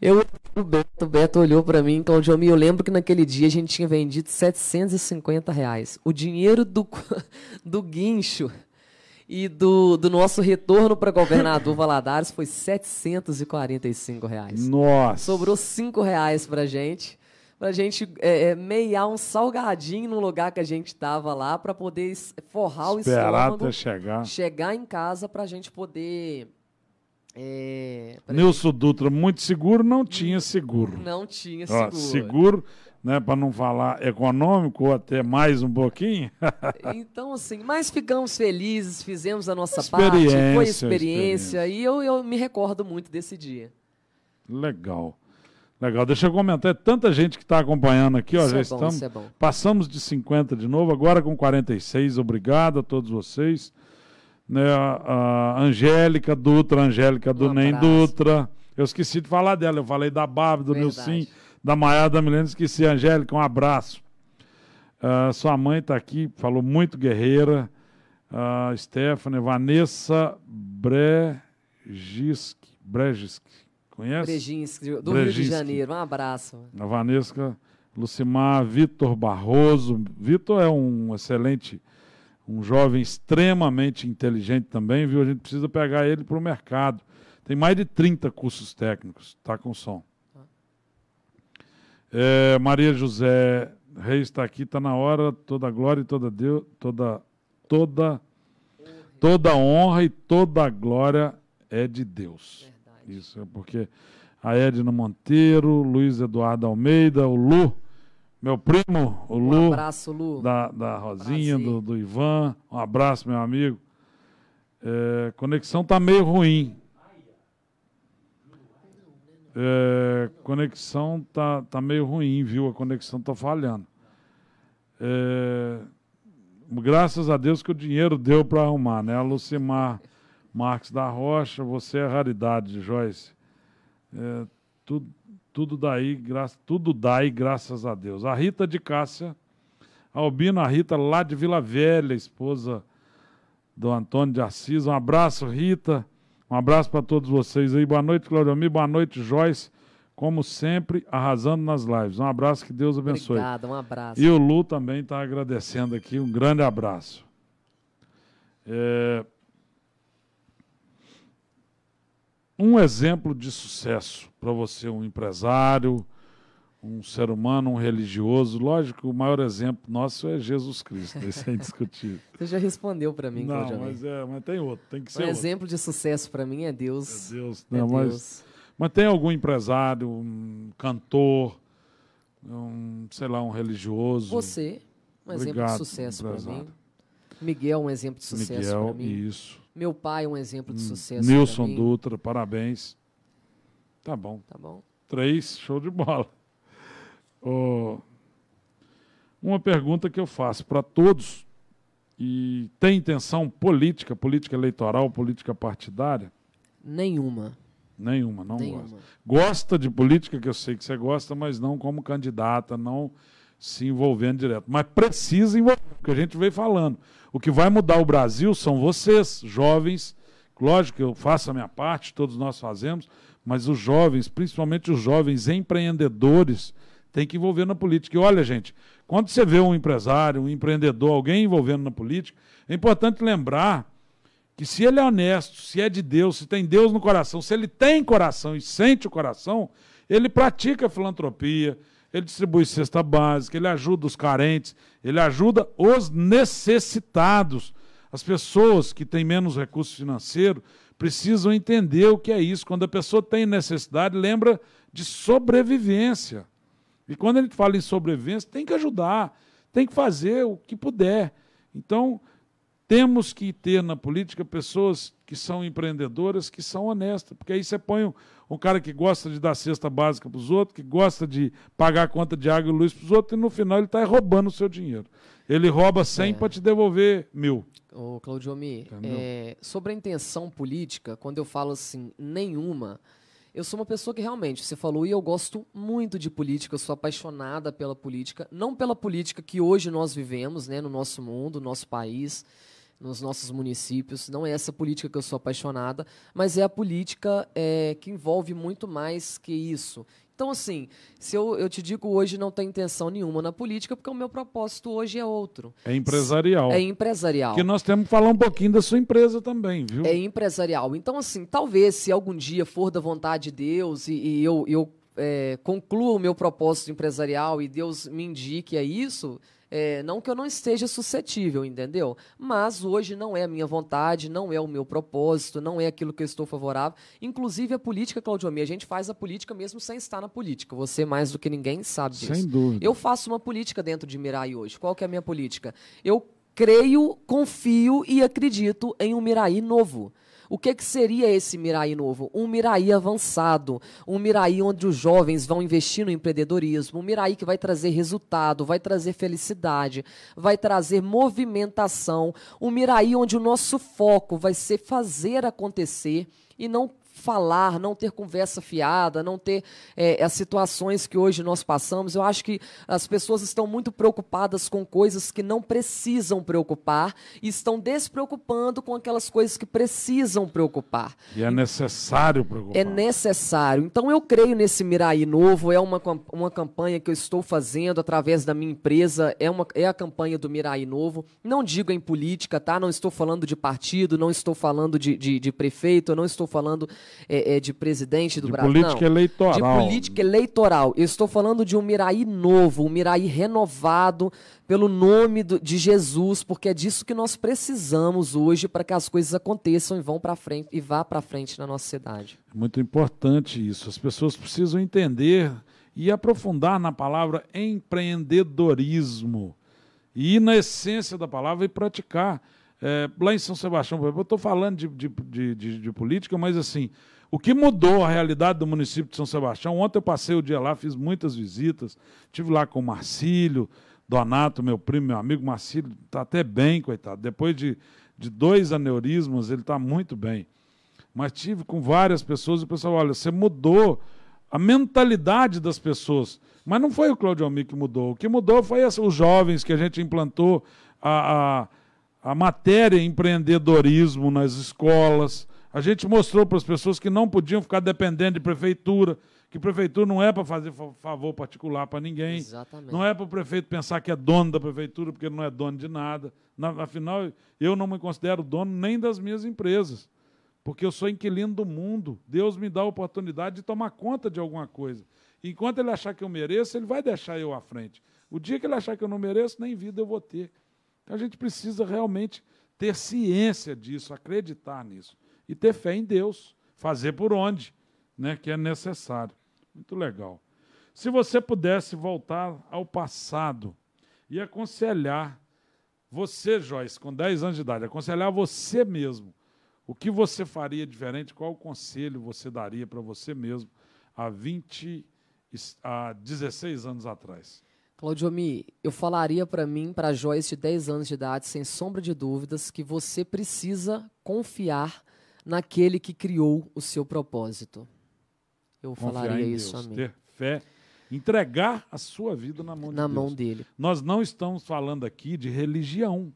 Eu, o Beto, o Beto olhou para mim, Claudio, eu lembro que naquele dia a gente tinha vendido 750 reais. O dinheiro do, do guincho e do, do nosso retorno para governador Valadares foi 745 reais. Nossa! Sobrou 5 reais para gente pra gente é, é, meiar um salgadinho no lugar que a gente estava lá para poder forrar Esperar o estômago. até chegar. Chegar em casa pra gente poder. É, Nilson. Dutra, muito seguro, não tinha seguro. Não tinha seguro. Ó, seguro, né, para não falar econômico ou até mais um pouquinho. então, assim, mas ficamos felizes, fizemos a nossa parte, foi experiência, experiência. e eu, eu me recordo muito desse dia. Legal. Legal, deixa eu comentar. É tanta gente que está acompanhando aqui, ó. Isso já é estamos. É passamos de 50 de novo, agora com 46. Obrigado a todos vocês. Né, a Angélica Dutra, Angélica do Nem Dutra. Eu esqueci de falar dela, eu falei da Bárbara, do Nilcim, da Maiara, da Milena, esqueci. Angélica, um abraço. Uh, sua mãe está aqui, falou muito guerreira. Uh, Stephanie, Vanessa Bregisk, Bregisk Conhece? Brejinski, do. Rio de Janeiro. Um abraço. A Vanesca, Lucimar, Vitor Barroso. Vitor é um excelente, um jovem extremamente inteligente também, viu? A gente precisa pegar ele para o mercado. Tem mais de 30 cursos técnicos, tá com som. É, Maria José Reis está aqui, está na hora, toda glória e toda Deus, toda, toda Toda honra e toda glória é de Deus. Verdade. Isso é porque a Edna Monteiro, Luiz Eduardo Almeida, o Lu, meu primo, o Um Lu, abraço, Lu. da, da Rosinha, do, do Ivan. Um abraço, meu amigo. É, conexão tá meio ruim. É, conexão tá, tá meio ruim, viu? A conexão tá falhando. É, graças a Deus que o dinheiro deu para arrumar, né? A Lucimar Marques da Rocha, você é raridade, Joyce. É, tudo, tudo daí, gra, tudo daí, graças a Deus. A Rita de Cássia, a Albina a Rita lá de Vila Velha, esposa do Antônio de Assis. Um abraço, Rita. Um abraço para todos vocês aí. Boa noite, Claudio Boa noite, Joyce. Como sempre, arrasando nas lives. Um abraço, que Deus abençoe. Obrigada, um abraço. E o Lu também está agradecendo aqui. Um grande abraço. É, Um exemplo de sucesso para você, um empresário, um ser humano, um religioso. Lógico que o maior exemplo nosso é Jesus Cristo, isso é indiscutível. Você já respondeu para mim, Não, Claudio. mas, é, mas tem outro, tem que ser Um outro. exemplo de sucesso para mim é Deus. É Deus, É não, mas, Deus. mas tem algum empresário, um cantor, um, sei lá, um religioso. Você, um exemplo de Obrigado, sucesso para mim. Miguel, um exemplo de sucesso Miguel, para mim. isso. Meu pai, um exemplo de sucesso Nilson. Dutra, parabéns. Tá bom. Tá bom? Três, show de bola. Ô, uma pergunta que eu faço para todos, e tem intenção política, política eleitoral, política partidária? Nenhuma. Nenhuma, não Nenhuma. gosta. Gosta de política, que eu sei que você gosta, mas não como candidata, não se envolvendo direto. Mas precisa envolver, porque a gente veio falando. O que vai mudar o Brasil são vocês, jovens. Lógico que eu faço a minha parte, todos nós fazemos, mas os jovens, principalmente os jovens empreendedores, têm que envolver na política. E olha, gente, quando você vê um empresário, um empreendedor, alguém envolvendo na política, é importante lembrar que se ele é honesto, se é de Deus, se tem Deus no coração, se ele tem coração e sente o coração, ele pratica filantropia, ele distribui cesta básica, ele ajuda os carentes, ele ajuda os necessitados. As pessoas que têm menos recursos financeiros precisam entender o que é isso. Quando a pessoa tem necessidade, lembra de sobrevivência. E quando a gente fala em sobrevivência, tem que ajudar, tem que fazer o que puder. Então, temos que ter na política pessoas que são empreendedoras, que são honestas, porque aí você põe um, um cara que gosta de dar cesta básica para os outros, que gosta de pagar a conta de água e luz para os outros, e no final ele está roubando o seu dinheiro. Ele rouba 100 É. para te devolver mil. Ô, Claudiomi, Entendeu? é, sobre a intenção política, quando eu falo assim, nenhuma, eu sou uma pessoa que realmente, você falou, e eu gosto muito de política, eu sou apaixonada pela política, não pela política que hoje nós vivemos, né, no nosso mundo, no nosso país, nos nossos municípios, não é essa política que eu sou apaixonada, mas é a política é, que envolve muito mais que isso. Então, assim, se eu, eu te digo hoje não tem intenção nenhuma na política, porque o meu propósito hoje é outro. É empresarial. É empresarial. Que nós temos que falar um pouquinho da sua empresa também, viu? É empresarial. Então, assim, talvez se algum dia for da vontade de Deus e, e eu, eu é, conclua o meu propósito empresarial e Deus me indique a isso, é, não que eu não esteja suscetível, entendeu? Mas hoje não é a minha vontade, não é o meu propósito, não é aquilo que eu estou favorável. Inclusive a política, Claudiomi, a gente faz a política mesmo sem estar na política. Você mais do que ninguém sabe disso. Sem dúvida. Eu faço uma política dentro de Mirai hoje. Qual que é a minha política? Eu creio, confio e acredito em um Mirai novo. O que, que seria esse Mirai novo? Um Mirai avançado, um Mirai onde os jovens vão investir no empreendedorismo, um Mirai que vai trazer resultado, vai trazer felicidade, vai trazer movimentação, um Mirai onde o nosso foco vai ser fazer acontecer e não falar, não ter conversa fiada, não ter é, as situações que hoje nós passamos. Eu acho que as pessoas estão muito preocupadas com coisas que não precisam preocupar e estão despreocupando com aquelas coisas que precisam preocupar. E é necessário preocupar. É necessário. Então eu creio nesse Mirai novo, é uma, uma campanha que eu estou fazendo através da minha empresa, é, uma, é a campanha do Mirai novo. Não digo em política, tá? Não estou falando de partido, não estou falando de, de, de prefeito, não estou falando é, é, de presidente do De Brasil. política não. eleitoral. De política eleitoral. Eu estou falando de um Miraí novo, um Miraí renovado pelo nome do- de Jesus, porque é disso que nós precisamos hoje para que as coisas aconteçam e vão para frente e vá para frente na nossa cidade. É muito importante isso. As pessoas precisam entender e aprofundar na palavra empreendedorismo. E ir na essência da palavra e praticar. É, lá em São Sebastião, eu estou falando de, de, de, de- política, mas assim, o que mudou a realidade do município de São Sebastião? Ontem eu passei o dia lá, fiz muitas visitas, estive lá com o Marcílio, Donato, meu primo, meu amigo, Marcílio está até bem, coitado. Depois de, de dois aneurismas, ele está muito bem mas tive com várias pessoas e o pessoal, olha, você mudou a mentalidade das pessoas. Mas não foi o Claudio Almir que mudou. O que mudou foi os jovens que a gente implantou a, a, a matéria empreendedorismo nas escolas. A gente mostrou para as pessoas que não podiam ficar dependendo de prefeitura, que prefeitura não é para fazer fa- favor particular para ninguém. Exatamente. Não é para o prefeito pensar que é dono da prefeitura, porque ele não é dono de nada. Na- afinal, eu não me considero dono nem das minhas empresas porque eu sou inquilino do mundo. Deus me dá a oportunidade de tomar conta de alguma coisa. Enquanto ele achar que eu mereço, ele vai deixar eu à frente. O dia que ele achar que eu não mereço, nem vida eu vou ter. Então a gente precisa realmente ter ciência disso, acreditar nisso e ter fé em Deus, fazer por onde, né, que é necessário. Muito legal. Se você pudesse voltar ao passado e aconselhar você, Joyce, com 10 anos de idade, aconselhar você mesmo o que você faria diferente? Qual conselho você daria para você mesmo há 20, e- há 16 anos atrás? Claudiomi, eu falaria para mim, para Joyce de 10 anos de idade, sem sombra de dúvidas, que você precisa confiar naquele que criou o seu propósito. Eu Confiar falaria isso Deus, a mim. ter fé, entregar a sua vida na mão de Na Deus. mão dele. Nós não estamos falando aqui de religião,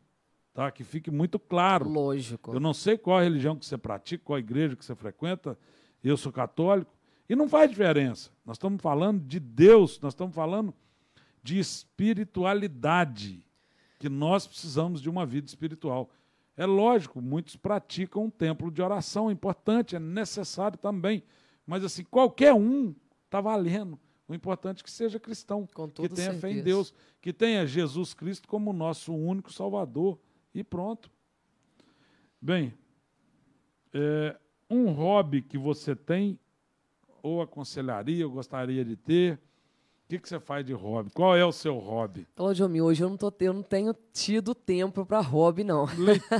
tá? Que fique muito claro. Lógico. Eu não sei qual a religião que você pratica, qual a igreja que você frequenta. Eu sou católico. E não faz diferença. Nós estamos falando de Deus, nós estamos falando de espiritualidade, que nós precisamos de uma vida espiritual. É lógico, muitos praticam um templo de oração, é importante, é necessário também. Mas assim, qualquer um está valendo. O importante é que seja cristão, que tenha fé em certeza. Deus, que tenha Jesus Cristo como nosso único Salvador. E pronto. Bem, é, um hobby que você tem, ou aconselharia, ou gostaria de ter, que, que você faz de hobby? Qual é o seu hobby? Claudiomi, hoje eu não, tô, eu não tenho tido tempo para hobby, não.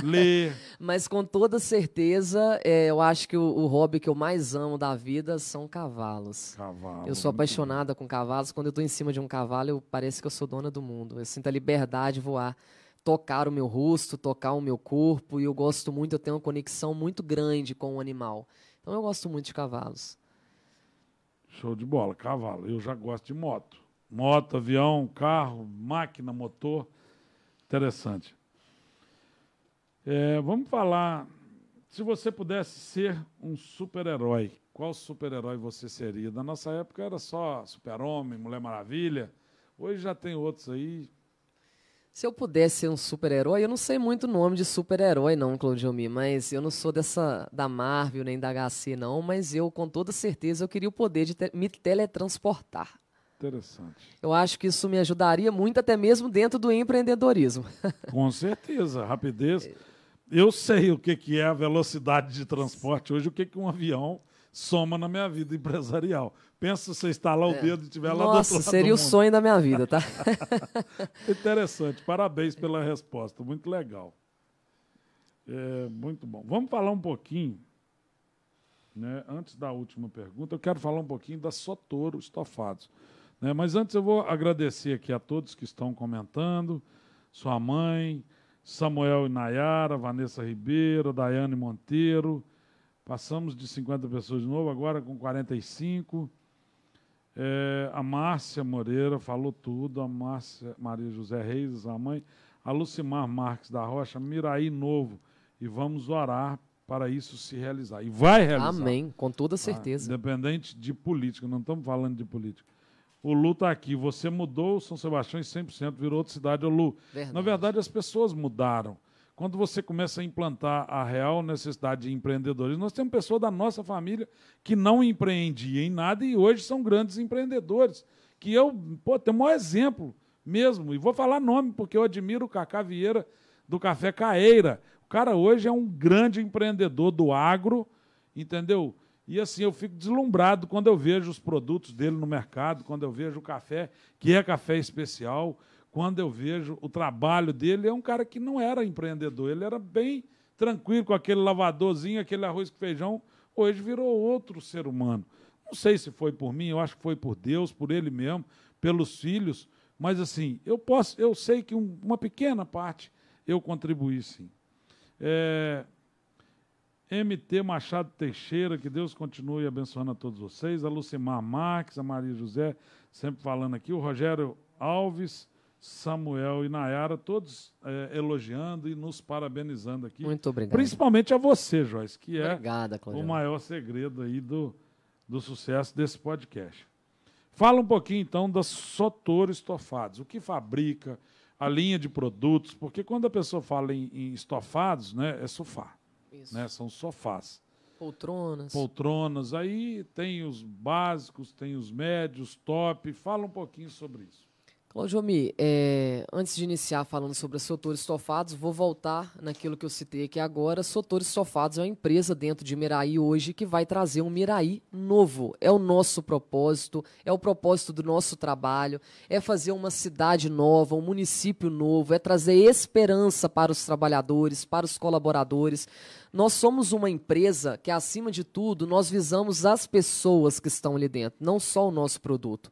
Ler. Mas com toda certeza, é, eu acho que o, o hobby que eu mais amo da vida são cavalos. cavalo. Eu sou apaixonada com cavalos. Quando eu estou em cima de um cavalo, eu parece que eu sou dona do mundo. Eu sinto a liberdade de voar, tocar o meu rosto, tocar o meu corpo. E eu gosto muito, eu tenho uma conexão muito grande com o animal. Então eu gosto muito de cavalos. Show de bola, cavalo. Eu já gosto de moto. Moto, avião, carro, máquina, motor. Interessante. É, vamos falar. Se você pudesse ser um super-herói, qual super-herói você seria? Na nossa época era só Super-Homem, Mulher Maravilha. Hoje já tem outros aí. Se eu pudesse ser um super-herói, eu não sei muito o nome de super-herói, não, Claudiomi, mas eu não sou dessa da Marvel nem da HC, não, mas eu, com toda certeza, eu queria o poder de te- me teletransportar. Interessante. Eu acho que isso me ajudaria muito, até mesmo dentro do empreendedorismo. Com certeza, rapidez. Eu sei o que, que é a velocidade de transporte hoje, o que, que um avião soma na minha vida empresarial. Pensa se você instalar o dedo e estiver lá do outro Nossa, seria o sonho da minha vida, tá? Interessante, parabéns pela resposta, muito legal. É, muito bom. Vamos falar um pouquinho, né, antes da última pergunta, eu quero falar um pouquinho da Sotoro Estofados. né, mas antes eu vou agradecer aqui a todos que estão comentando, sua mãe, Samuel e Nayara, Vanessa Ribeiro, Daiane Monteiro, passamos de 50 pessoas de novo, agora com 45. É, a Márcia Moreira falou tudo, a Márcia Maria José Reis, a mãe, a Lucimar Marques da Rocha, Miraí Novo, e vamos orar para isso se realizar. E vai realizar. Amém, com toda certeza. Independente de política, não estamos falando de política. O Lu está aqui, você mudou São Sebastião em 100%, virou outra cidade. Ô, Lu, Verdade. na verdade as pessoas mudaram. Quando você começa a implantar a real necessidade de empreendedorismo, nós temos pessoas da nossa família que não empreendiam em nada e hoje são grandes empreendedores. Que eu, pô, o maior exemplo mesmo. E vou falar nome, porque eu admiro o Cacá Vieira do Café Caeira. O cara hoje é um grande empreendedor do agro, entendeu? E assim, eu fico deslumbrado quando eu vejo os produtos dele no mercado, quando eu vejo o café, que é café especial, quando eu vejo o trabalho dele. É um cara que não era empreendedor, ele era bem tranquilo com aquele lavadorzinho, aquele arroz com feijão. Hoje virou outro ser humano. Não sei se foi por mim, eu acho que foi por Deus, por ele mesmo, pelos filhos. Mas assim, eu posso, eu sei que um, uma pequena parte eu contribuí sim. É, MT Machado Teixeira, que Deus continue abençoando a todos vocês. A Lucimar Marques, a Maria José, sempre falando aqui. O Rogério Alves, Samuel e Nayara, todos é, elogiando e nos parabenizando aqui. Muito obrigado. Principalmente a você, Joyce, que é Obrigada, o maior segredo aí do, do sucesso desse podcast. Fala um pouquinho então das Sotoro Estofados. O que fabrica, a linha de produtos, porque quando a pessoa fala em, em estofados, né, é sofá. Isso. Né, são sofás. Poltronas. Poltronas, aí tem os básicos, tem os médios, top. Fala um pouquinho sobre isso. Claudio é, antes de iniciar falando sobre a Sotor Estofados, vou voltar naquilo que eu citei aqui agora. Sotor Estofados é uma empresa dentro de Miraí hoje que vai trazer um Miraí novo. É o nosso propósito, é o propósito do nosso trabalho, é fazer uma cidade nova, um município novo, é trazer esperança para os trabalhadores, para os colaboradores. Nós somos uma empresa que, acima de tudo, nós visamos as pessoas que estão ali dentro, não só o nosso produto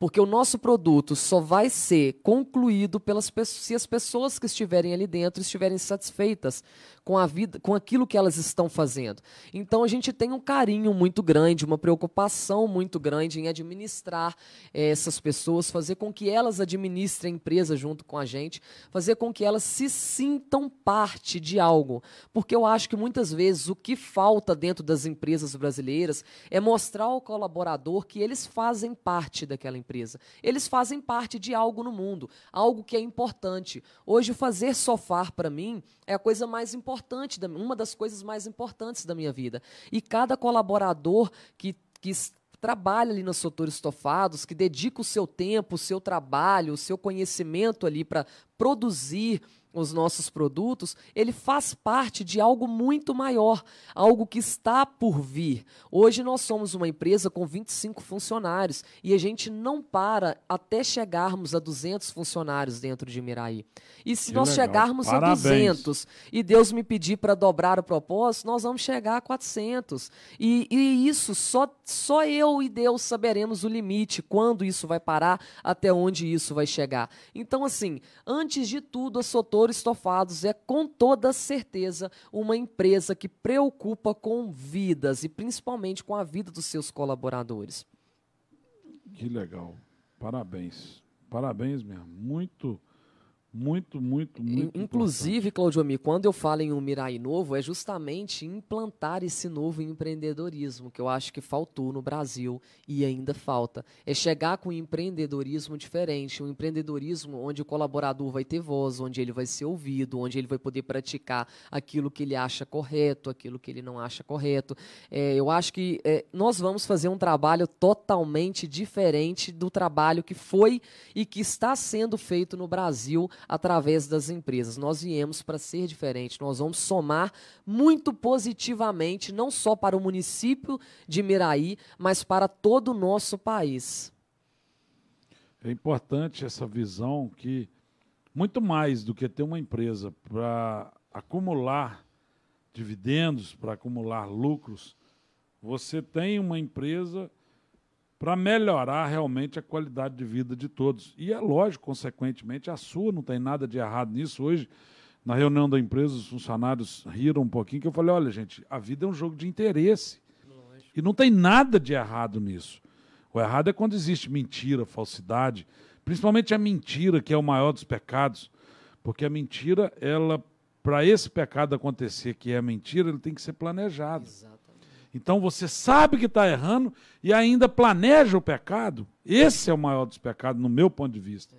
porque o nosso produto só vai ser concluído pelas pessoas, se as pessoas que estiverem ali dentro estiverem satisfeitas com a vida, com aquilo que elas estão fazendo. Então a gente tem um carinho muito grande, uma preocupação muito grande em administrar eh, essas pessoas, fazer com que elas administrem a empresa junto com a gente, fazer com que elas se sintam parte de algo, porque eu acho que muitas vezes o que falta dentro das empresas brasileiras é mostrar ao colaborador que eles fazem parte daquela empresa empresa. Eles fazem parte de algo no mundo, algo que é importante. Hoje, fazer sofá para mim é a coisa mais importante, uma das coisas mais importantes da minha vida. E cada colaborador que, que trabalha ali nos setores estofados, que dedica o seu tempo, o seu trabalho, o seu conhecimento ali para produzir os nossos produtos, ele faz parte de algo muito maior, algo que está por vir. Hoje nós somos uma empresa com 25 funcionários e a gente não para até chegarmos a 200 funcionários dentro de Miraí. E se Que nós legal. chegarmos Parabéns. a 200 e Deus me pedir para dobrar o propósito, nós vamos chegar a 400. E, e isso só, só eu e Deus saberemos o limite, quando isso vai parar, até onde isso vai chegar. Então, assim, antes de tudo, a Estofados é com toda certeza uma empresa que preocupa com vidas e principalmente com a vida dos seus colaboradores. Que legal. Parabéns. Parabéns mesmo. Muito, muito, muito, muito. Inclusive, Claudio Mi, quando eu falo em um Mirai novo, é justamente implantar esse novo empreendedorismo que eu acho que faltou no Brasil e ainda falta. É chegar com um empreendedorismo diferente, um empreendedorismo onde o colaborador vai ter voz, onde ele vai ser ouvido, onde ele vai poder praticar aquilo que ele acha correto, aquilo que ele não acha correto. É, eu acho que é, nós vamos fazer um trabalho totalmente diferente do trabalho que foi e que está sendo feito no Brasil através das empresas. Nós viemos para ser diferente, nós vamos somar muito positivamente, não só para o município de Miraí, mas para todo o nosso país. É importante essa visão que, muito mais do que ter uma empresa para acumular dividendos, para acumular lucros, você tem uma empresa para melhorar realmente a qualidade de vida de todos. E é lógico, consequentemente, a sua não tem nada de errado nisso. Hoje, na reunião da empresa, os funcionários riram um pouquinho, que eu falei, olha, gente, a vida é um jogo de interesse. E não tem nada de errado nisso. O errado é quando existe mentira, falsidade, principalmente a mentira, que é o maior dos pecados, porque a mentira, ela, para esse pecado acontecer, que é a mentira, ele tem que ser planejado. Exatamente. Então você sabe que está errando e ainda planeja o pecado. Esse é o maior dos pecados, no meu ponto de vista.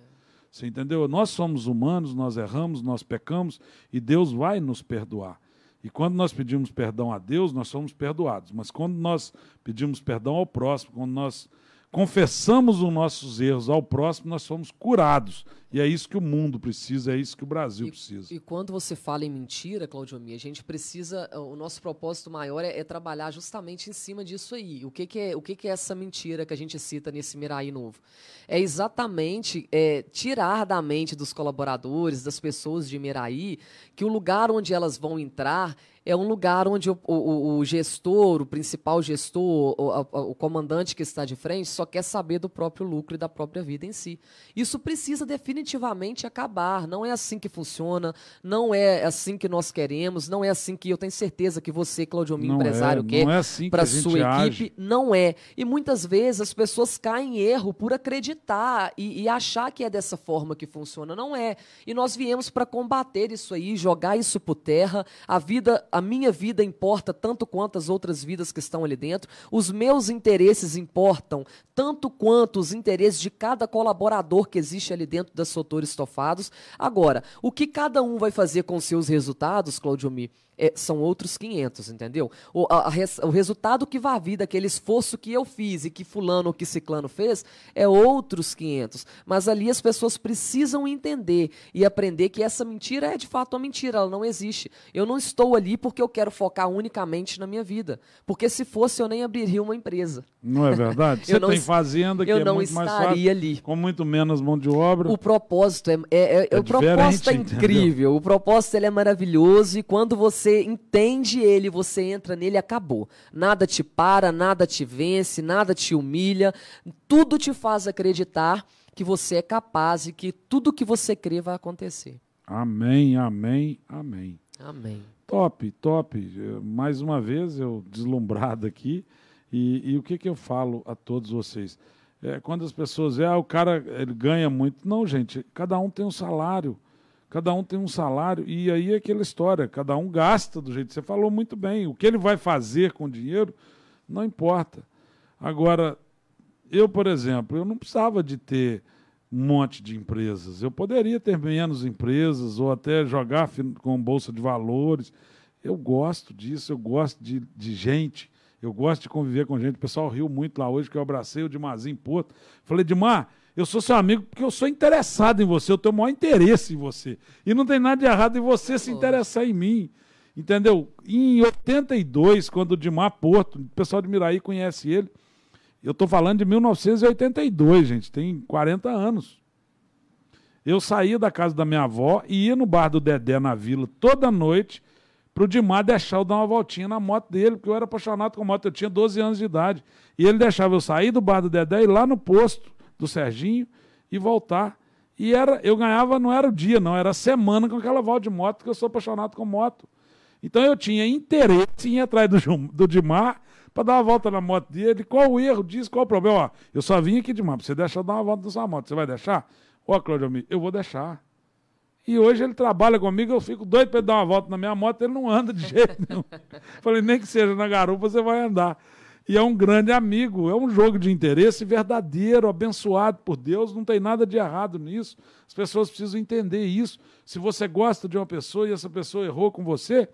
Você entendeu? Nós somos humanos, nós erramos, nós pecamos e Deus vai nos perdoar. E quando nós pedimos perdão a Deus, nós somos perdoados. Mas quando nós pedimos perdão ao próximo, quando nós confessamos os nossos erros ao próximo, nós somos curados. E é isso que o mundo precisa, é isso que o Brasil e, precisa. E quando você fala em mentira, Claudio a gente precisa. O nosso propósito maior é, é, trabalhar justamente em cima disso aí. O que, que é, o que, que, é essa mentira que a gente cita nesse Mirai novo? É exatamente é, tirar da mente dos colaboradores, das pessoas de Miraí, que o lugar onde elas vão entrar é um lugar onde o, o, o gestor, o principal gestor, o, o, comandante que está de frente, só quer saber do próprio lucro e da própria vida em si. Isso precisa definitivamente acabar. Não é assim que funciona, não é assim que nós queremos, não é assim que eu tenho certeza que você, Claudio Minho, empresário, é, quer é assim para sua age. equipe. Não é. E muitas vezes as pessoas caem em erro por acreditar e, e achar que é dessa forma que funciona. Não é. E nós viemos para combater isso aí, jogar isso por terra. A vida a minha vida importa tanto quanto as outras vidas que estão ali dentro, os meus interesses importam tanto quanto os interesses de cada colaborador que existe ali dentro da Sotor Estofados. Agora, o que cada um vai fazer com seus resultados, Claudio Mi, é, são outros 500, entendeu? O, a, a, o resultado que vai vir daquele esforço que eu fiz e que fulano ou que ciclano fez é outros 500. Mas ali as pessoas precisam entender e aprender que essa mentira é de fato uma mentira, ela não existe. Eu não estou ali porque eu quero focar unicamente na minha vida. Porque se fosse, eu nem abriria uma empresa. Não é verdade? Você tem fazenda que eu é não muito mais fácil, ali. com muito menos mão de obra. O propósito é, é, é, é o propósito é incrível. Entendeu? O propósito ele é maravilhoso e quando você entende ele, você entra nele, acabou. Nada te para, nada te vence, nada te humilha, tudo te faz acreditar que você é capaz e que tudo que você crê vai acontecer. Amém, amém, amém. Amém. Top, top. Mais uma vez, eu deslumbrado aqui. E, e o que, que eu falo a todos vocês? É, quando as pessoas veem, ah, o cara ele ganha muito. Não, gente, cada um tem um salário. Cada um tem um salário e aí é aquela história, cada um gasta do jeito que você falou muito bem. O que ele vai fazer com o dinheiro não importa. Agora, eu, por exemplo, eu não precisava de ter um monte de empresas. Eu poderia ter menos empresas ou até jogar com bolsa de valores. Eu gosto disso, eu gosto de, de gente, eu gosto de conviver com gente. O pessoal riu muito lá hoje que eu abracei o Dimarzinho Porto. Falei, Dimar, eu sou seu amigo porque eu sou interessado em você, eu tenho o maior interesse em você. E não tem nada de errado em você se interessar em mim. Entendeu? Em 82, quando o Dimar Porto, o pessoal de Miraí conhece ele, eu estou falando de 1982, gente, tem 40 anos. Eu saía da casa da minha avó e ia no bar do Dedé na vila toda noite para o Dimar deixar eu dar uma voltinha na moto dele, porque eu era apaixonado com moto, eu tinha 12 anos de idade. E ele deixava eu sair do bar do Dedé e ir lá no posto do Serginho e voltar. E era, eu ganhava, não era o dia, não, era a semana com aquela volta de moto, porque eu sou apaixonado com moto. Então eu tinha interesse em ir atrás do, do Dimar para dar uma volta na moto dele. Qual o erro disso? Qual o problema? Ó, eu só vim aqui, Dimar, para você deixar dar uma volta na sua moto. Você vai deixar? Ó, Claudio, eu vou deixar. E hoje ele trabalha comigo, eu fico doido para ele dar uma volta na minha moto, ele não anda de jeito nenhum. Falei, nem que seja na garupa, você vai andar e é um grande amigo. É um jogo de interesse verdadeiro, abençoado por Deus, não tem nada de errado nisso. As pessoas precisam entender isso. Se você gosta de uma pessoa e essa pessoa errou com você,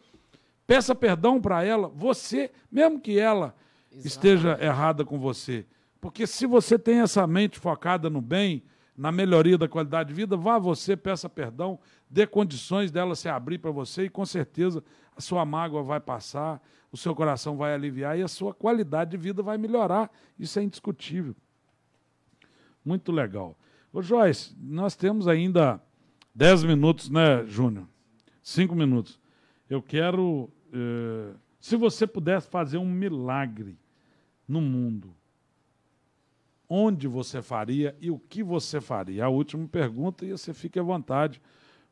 peça perdão para ela, você, mesmo que ela Exatamente. esteja errada com você. Porque se você tem essa mente focada no bem, na melhoria da qualidade de vida, vá você, peça perdão, dê condições dela se abrir para você e com certeza a sua mágoa vai passar, o seu coração vai aliviar e a sua qualidade de vida vai melhorar. Isso é indiscutível. Muito legal. Ô Joyce, nós temos ainda dez minutos, né, Júnior? Cinco minutos. Eu quero. Eh, se você pudesse fazer um milagre no mundo, onde você faria e o que você faria? A última pergunta e você fique à vontade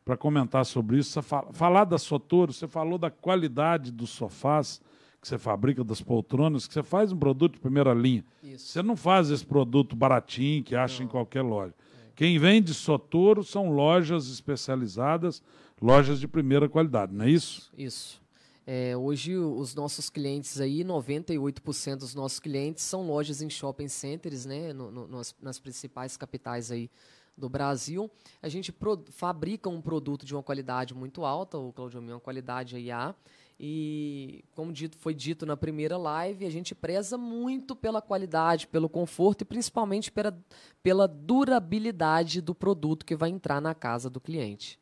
para comentar sobre isso. Falar da Sotoro, você falou da qualidade dos sofás que você fabrica, das poltronas, que você faz um produto de primeira linha. Isso. Você não faz esse produto baratinho que acha não. em qualquer loja. É. Quem vende Sotoro são lojas especializadas, lojas de primeira qualidade, não é isso? Isso. É, hoje os nossos clientes aí, 98% dos nossos clientes são lojas em shopping centers, né, no, no, nas, nas principais capitais aí do Brasil. A gente fabrica um produto de uma qualidade muito alta, o Claudiomir é uma qualidade IA. E, como dito, foi dito na primeira live, a gente preza muito pela qualidade, pelo conforto e principalmente pela, pela durabilidade do produto que vai entrar na casa do cliente.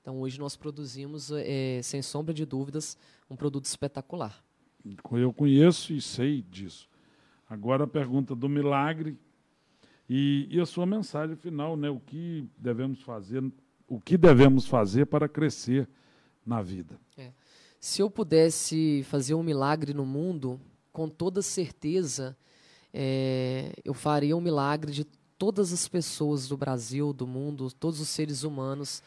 Então, hoje nós produzimos, é, sem sombra de dúvidas, um produto espetacular. Eu conheço e sei disso. Agora a pergunta do milagre e, e a sua mensagem final, né? O que devemos fazer, o que devemos fazer para crescer na vida? É. Se eu pudesse fazer um milagre no mundo, com toda certeza, é, eu faria um milagre de todas as pessoas do Brasil, do mundo, todos os seres humanos,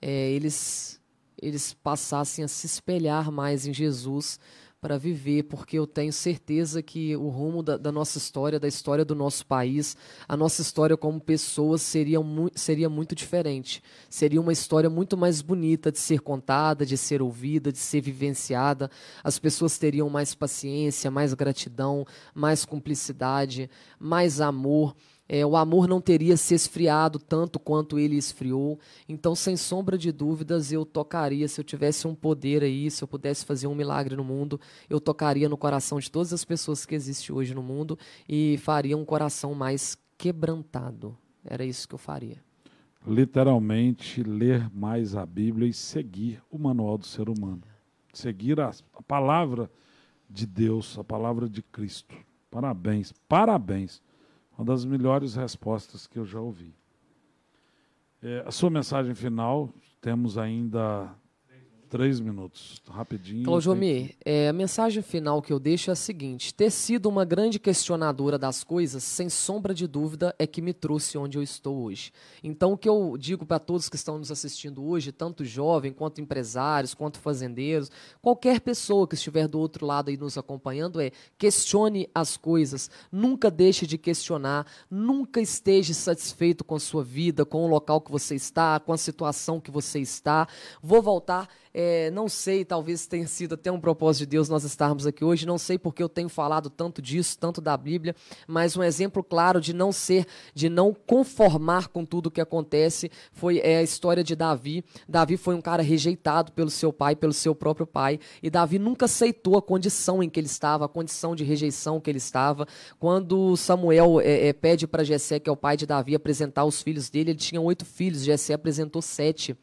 é, eles, eles passassem a se espelhar mais em Jesus para viver, porque eu tenho certeza que o rumo da, da, nossa história, da história do nosso país, a nossa história como pessoas seria, mu seria muito diferente. Seria uma história muito mais bonita de ser contada, de ser ouvida, de ser vivenciada. As pessoas teriam mais paciência, mais gratidão, mais cumplicidade, mais amor é, o amor não teria se esfriado tanto quanto ele esfriou. Então, sem sombra de dúvidas, eu tocaria, se eu tivesse um poder aí, se eu pudesse fazer um milagre no mundo, eu tocaria no coração de todas as pessoas que existem hoje no mundo e faria um coração mais quebrantado. Era isso que eu faria. Literalmente, ler mais a Bíblia e seguir o manual do ser humano. Seguir a, a palavra de Deus, a palavra de Cristo. Parabéns, parabéns. Uma das melhores respostas que eu já ouvi. É, a sua mensagem final, temos ainda Três minutos, rapidinho. Claudiomir, que... é, a mensagem final que eu deixo é a seguinte: ter sido uma grande questionadora das coisas, sem sombra de dúvida, é que me trouxe onde eu estou hoje. Então, o que eu digo para todos que estão nos assistindo hoje, tanto jovem, quanto empresários, quanto fazendeiros, qualquer pessoa que estiver do outro lado aí nos acompanhando, é questione as coisas, nunca deixe de questionar, nunca esteja satisfeito com a sua vida, com o local que você está, com a situação que você está. Vou voltar é, não sei, talvez tenha sido até um propósito de Deus nós estarmos aqui hoje. Não sei porque eu tenho falado tanto disso, tanto da Bíblia, mas um exemplo claro de não ser, de não conformar com tudo que acontece foi é, a história de Davi. Davi foi um cara rejeitado pelo seu pai, pelo seu próprio pai, e Davi nunca aceitou a condição em que ele estava, a condição de rejeição que ele estava. Quando Samuel é, é pede para Jessé, que é o pai de Davi, apresentar os filhos dele, ele tinha oito filhos, Jessé apresentou sete.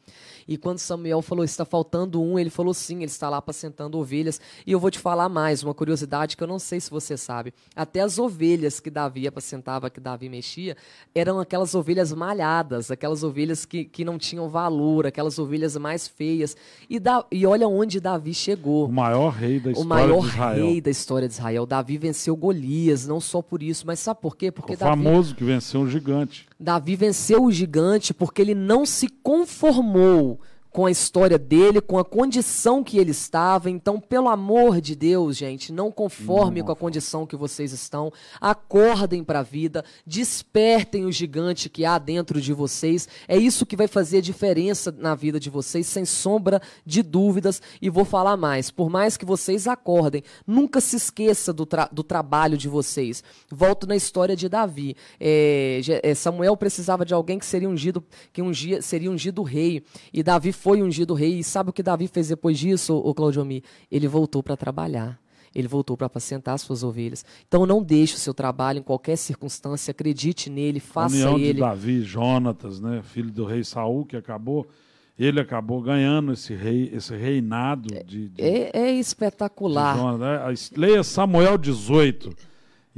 E quando Samuel falou, está faltando um, ele falou sim, ele está lá apacentando ovelhas. E eu vou te falar mais, uma curiosidade que eu não sei se você sabe. Até as ovelhas que Davi apacentava, que Davi mexia, eram aquelas ovelhas malhadas, aquelas ovelhas que, que não tinham valor, aquelas ovelhas mais feias. E, da, e olha onde Davi chegou. O maior rei da história O maior rei da história de Israel. Davi venceu Golias, não só por isso, mas sabe por quê? Porque o Davi, famoso que venceu um gigante. Davi venceu o gigante porque ele não se conformou com a história dele, com a condição que ele estava. Então, pelo amor de Deus, gente, não conforme não. com a condição que vocês estão. Acordem para a vida, despertem o gigante que há dentro de vocês. É isso que vai fazer a diferença na vida de vocês, sem sombra de dúvidas. E vou falar mais: por mais que vocês acordem, nunca se esqueça do, tra do trabalho de vocês. Volto na história de Davi. É, é, Samuel precisava de alguém que seria ungido, que ungia, seria ungido rei. E Davi foi ungido rei. E sabe o que Davi fez depois disso, o Claudiomi? Ele voltou para trabalhar. Ele voltou para apacentar as suas ovelhas. Então não deixe o seu trabalho em qualquer circunstância, acredite nele, faça a união ele. de Davi, Jonatas, né, filho do rei Saul, que acabou ele acabou ganhando esse rei, esse reinado de, de é, é, espetacular. De Jonas, né? Leia Samuel 18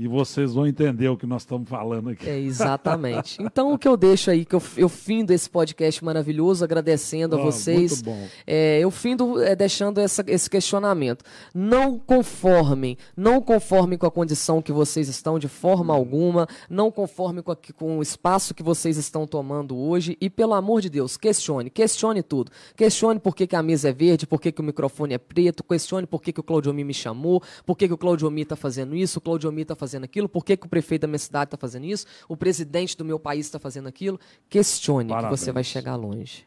e vocês vão entender o que nós estamos falando aqui. É, exatamente. Então, o que eu deixo aí, que eu, eu findo esse podcast maravilhoso, agradecendo a vocês. Muito bom. É, eu findo é, deixando essa, esse questionamento. Não conformem, não conformem com a condição que vocês estão de forma alguma, não conformem com, a, com o espaço que vocês estão tomando hoje e, pelo amor de Deus, questione, questione tudo. Questione por que, que a mesa é verde, por que, que o microfone é preto, questione por que, que o Claudiomi me chamou, por que, que o Claudiomi está fazendo isso, o Claudiomi está fazendo fazendo aquilo? Por que, que o prefeito da minha cidade está fazendo isso? O presidente do meu país está fazendo aquilo? Questione, Parabéns. que você vai chegar longe.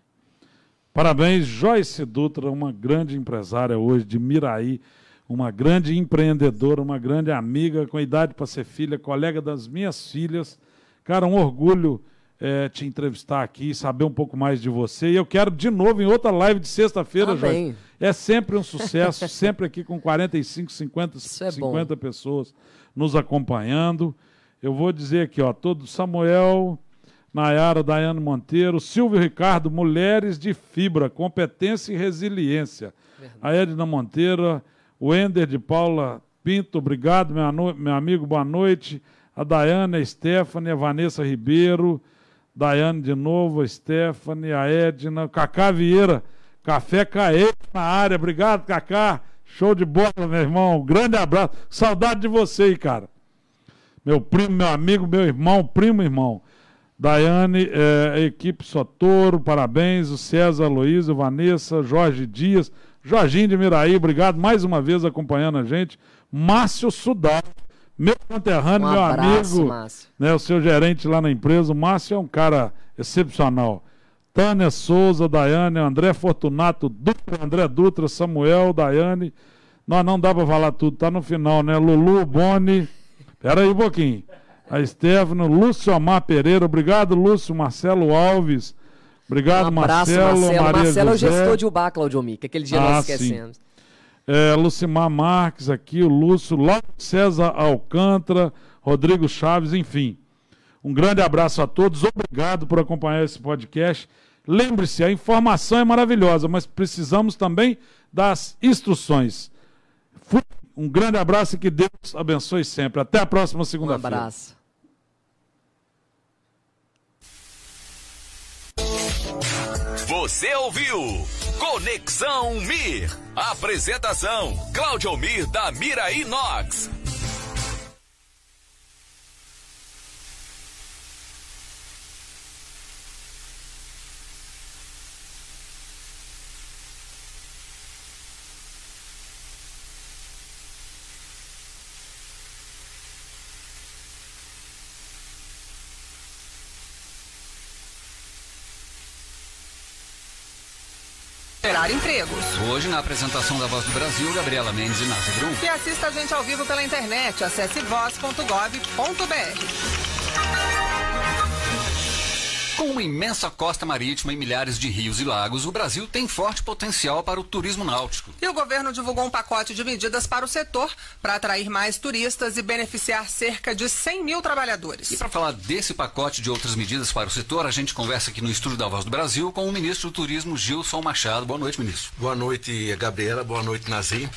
Parabéns, Joyce Dutra, uma grande empresária hoje de Miraí, uma grande empreendedora, uma grande amiga, com idade para ser filha, colega das minhas filhas. Cara, um orgulho é, te entrevistar aqui, saber um pouco mais de você. E eu quero de novo em outra live de sexta-feira, Jorge. É sempre um sucesso, sempre aqui com 45, 50, é 50 pessoas nos acompanhando. Eu vou dizer aqui, ó, todo Samuel, Nayara, Daiane Monteiro, Silvio Ricardo, Mulheres de Fibra, Competência e Resiliência. Verdade. A Edna Monteiro, o Ender de Paula Pinto, obrigado, meu, meu amigo, boa noite. A Daiane, a Stephanie, a Vanessa Ribeiro, Daiane de novo, a Stephanie, a Edna, Cacá Vieira, Café Caê na área. Obrigado, Cacá. Show de bola, meu irmão. Um grande abraço. Saudade de você aí, cara. Meu primo, meu amigo, meu irmão, primo, irmão. Daiane, é, equipe Sotoro, parabéns. O César Luiz, Vanessa, Jorge Dias, Jorginho de Miraí, obrigado mais uma vez acompanhando a gente. Márcio Sudar, meu conterrâneo, um meu abraço, amigo, Márcio. né, o seu gerente lá na empresa. O Márcio é um cara excepcional. Tânia Souza, Daiane, André Fortunato, Dutra, André Dutra, Samuel, Daiane. Não, não dá para falar tudo, tá no final, né? Lulu, Boni. Pera aí um pouquinho. A Stefano, Lúcio Amar Pereira, obrigado, Lúcio, Marcelo Alves. Obrigado, um abraço, Marcelo. Marcelo, Maria Marcelo José. é o gestor de Ubá, Claudio que aquele dia ah, nós esquecemos. Sim. É, Lucimar Marques aqui, o Lúcio, Lauro César Alcântara, Rodrigo Chaves, enfim. Um grande abraço a todos, obrigado por acompanhar esse podcast. Lembre-se, a informação é maravilhosa, mas precisamos também das instruções. Um grande abraço e que Deus abençoe sempre. Até a próxima segunda-feira. Um abraço. Você ouviu Conexão Mir. Apresentação: Cláudio Mir da Mira Inox. Empregos. Hoje, na apresentação da Voz do Brasil, Gabriela Mendes e Nazi Brum. E assista a gente ao vivo pela internet. Acesse voz.gov.br. Com uma imensa costa marítima e milhares de rios e lagos, o Brasil tem forte potencial para o turismo náutico. E o governo divulgou um pacote de medidas para o setor para atrair mais turistas e beneficiar cerca de 100 mil trabalhadores. E para falar desse pacote de outras medidas para o setor, a gente conversa aqui no estúdio da Voz do Brasil com o ministro do Turismo, Gilson Machado. Boa noite, ministro. Boa noite, Gabriela. Boa noite, Nazim.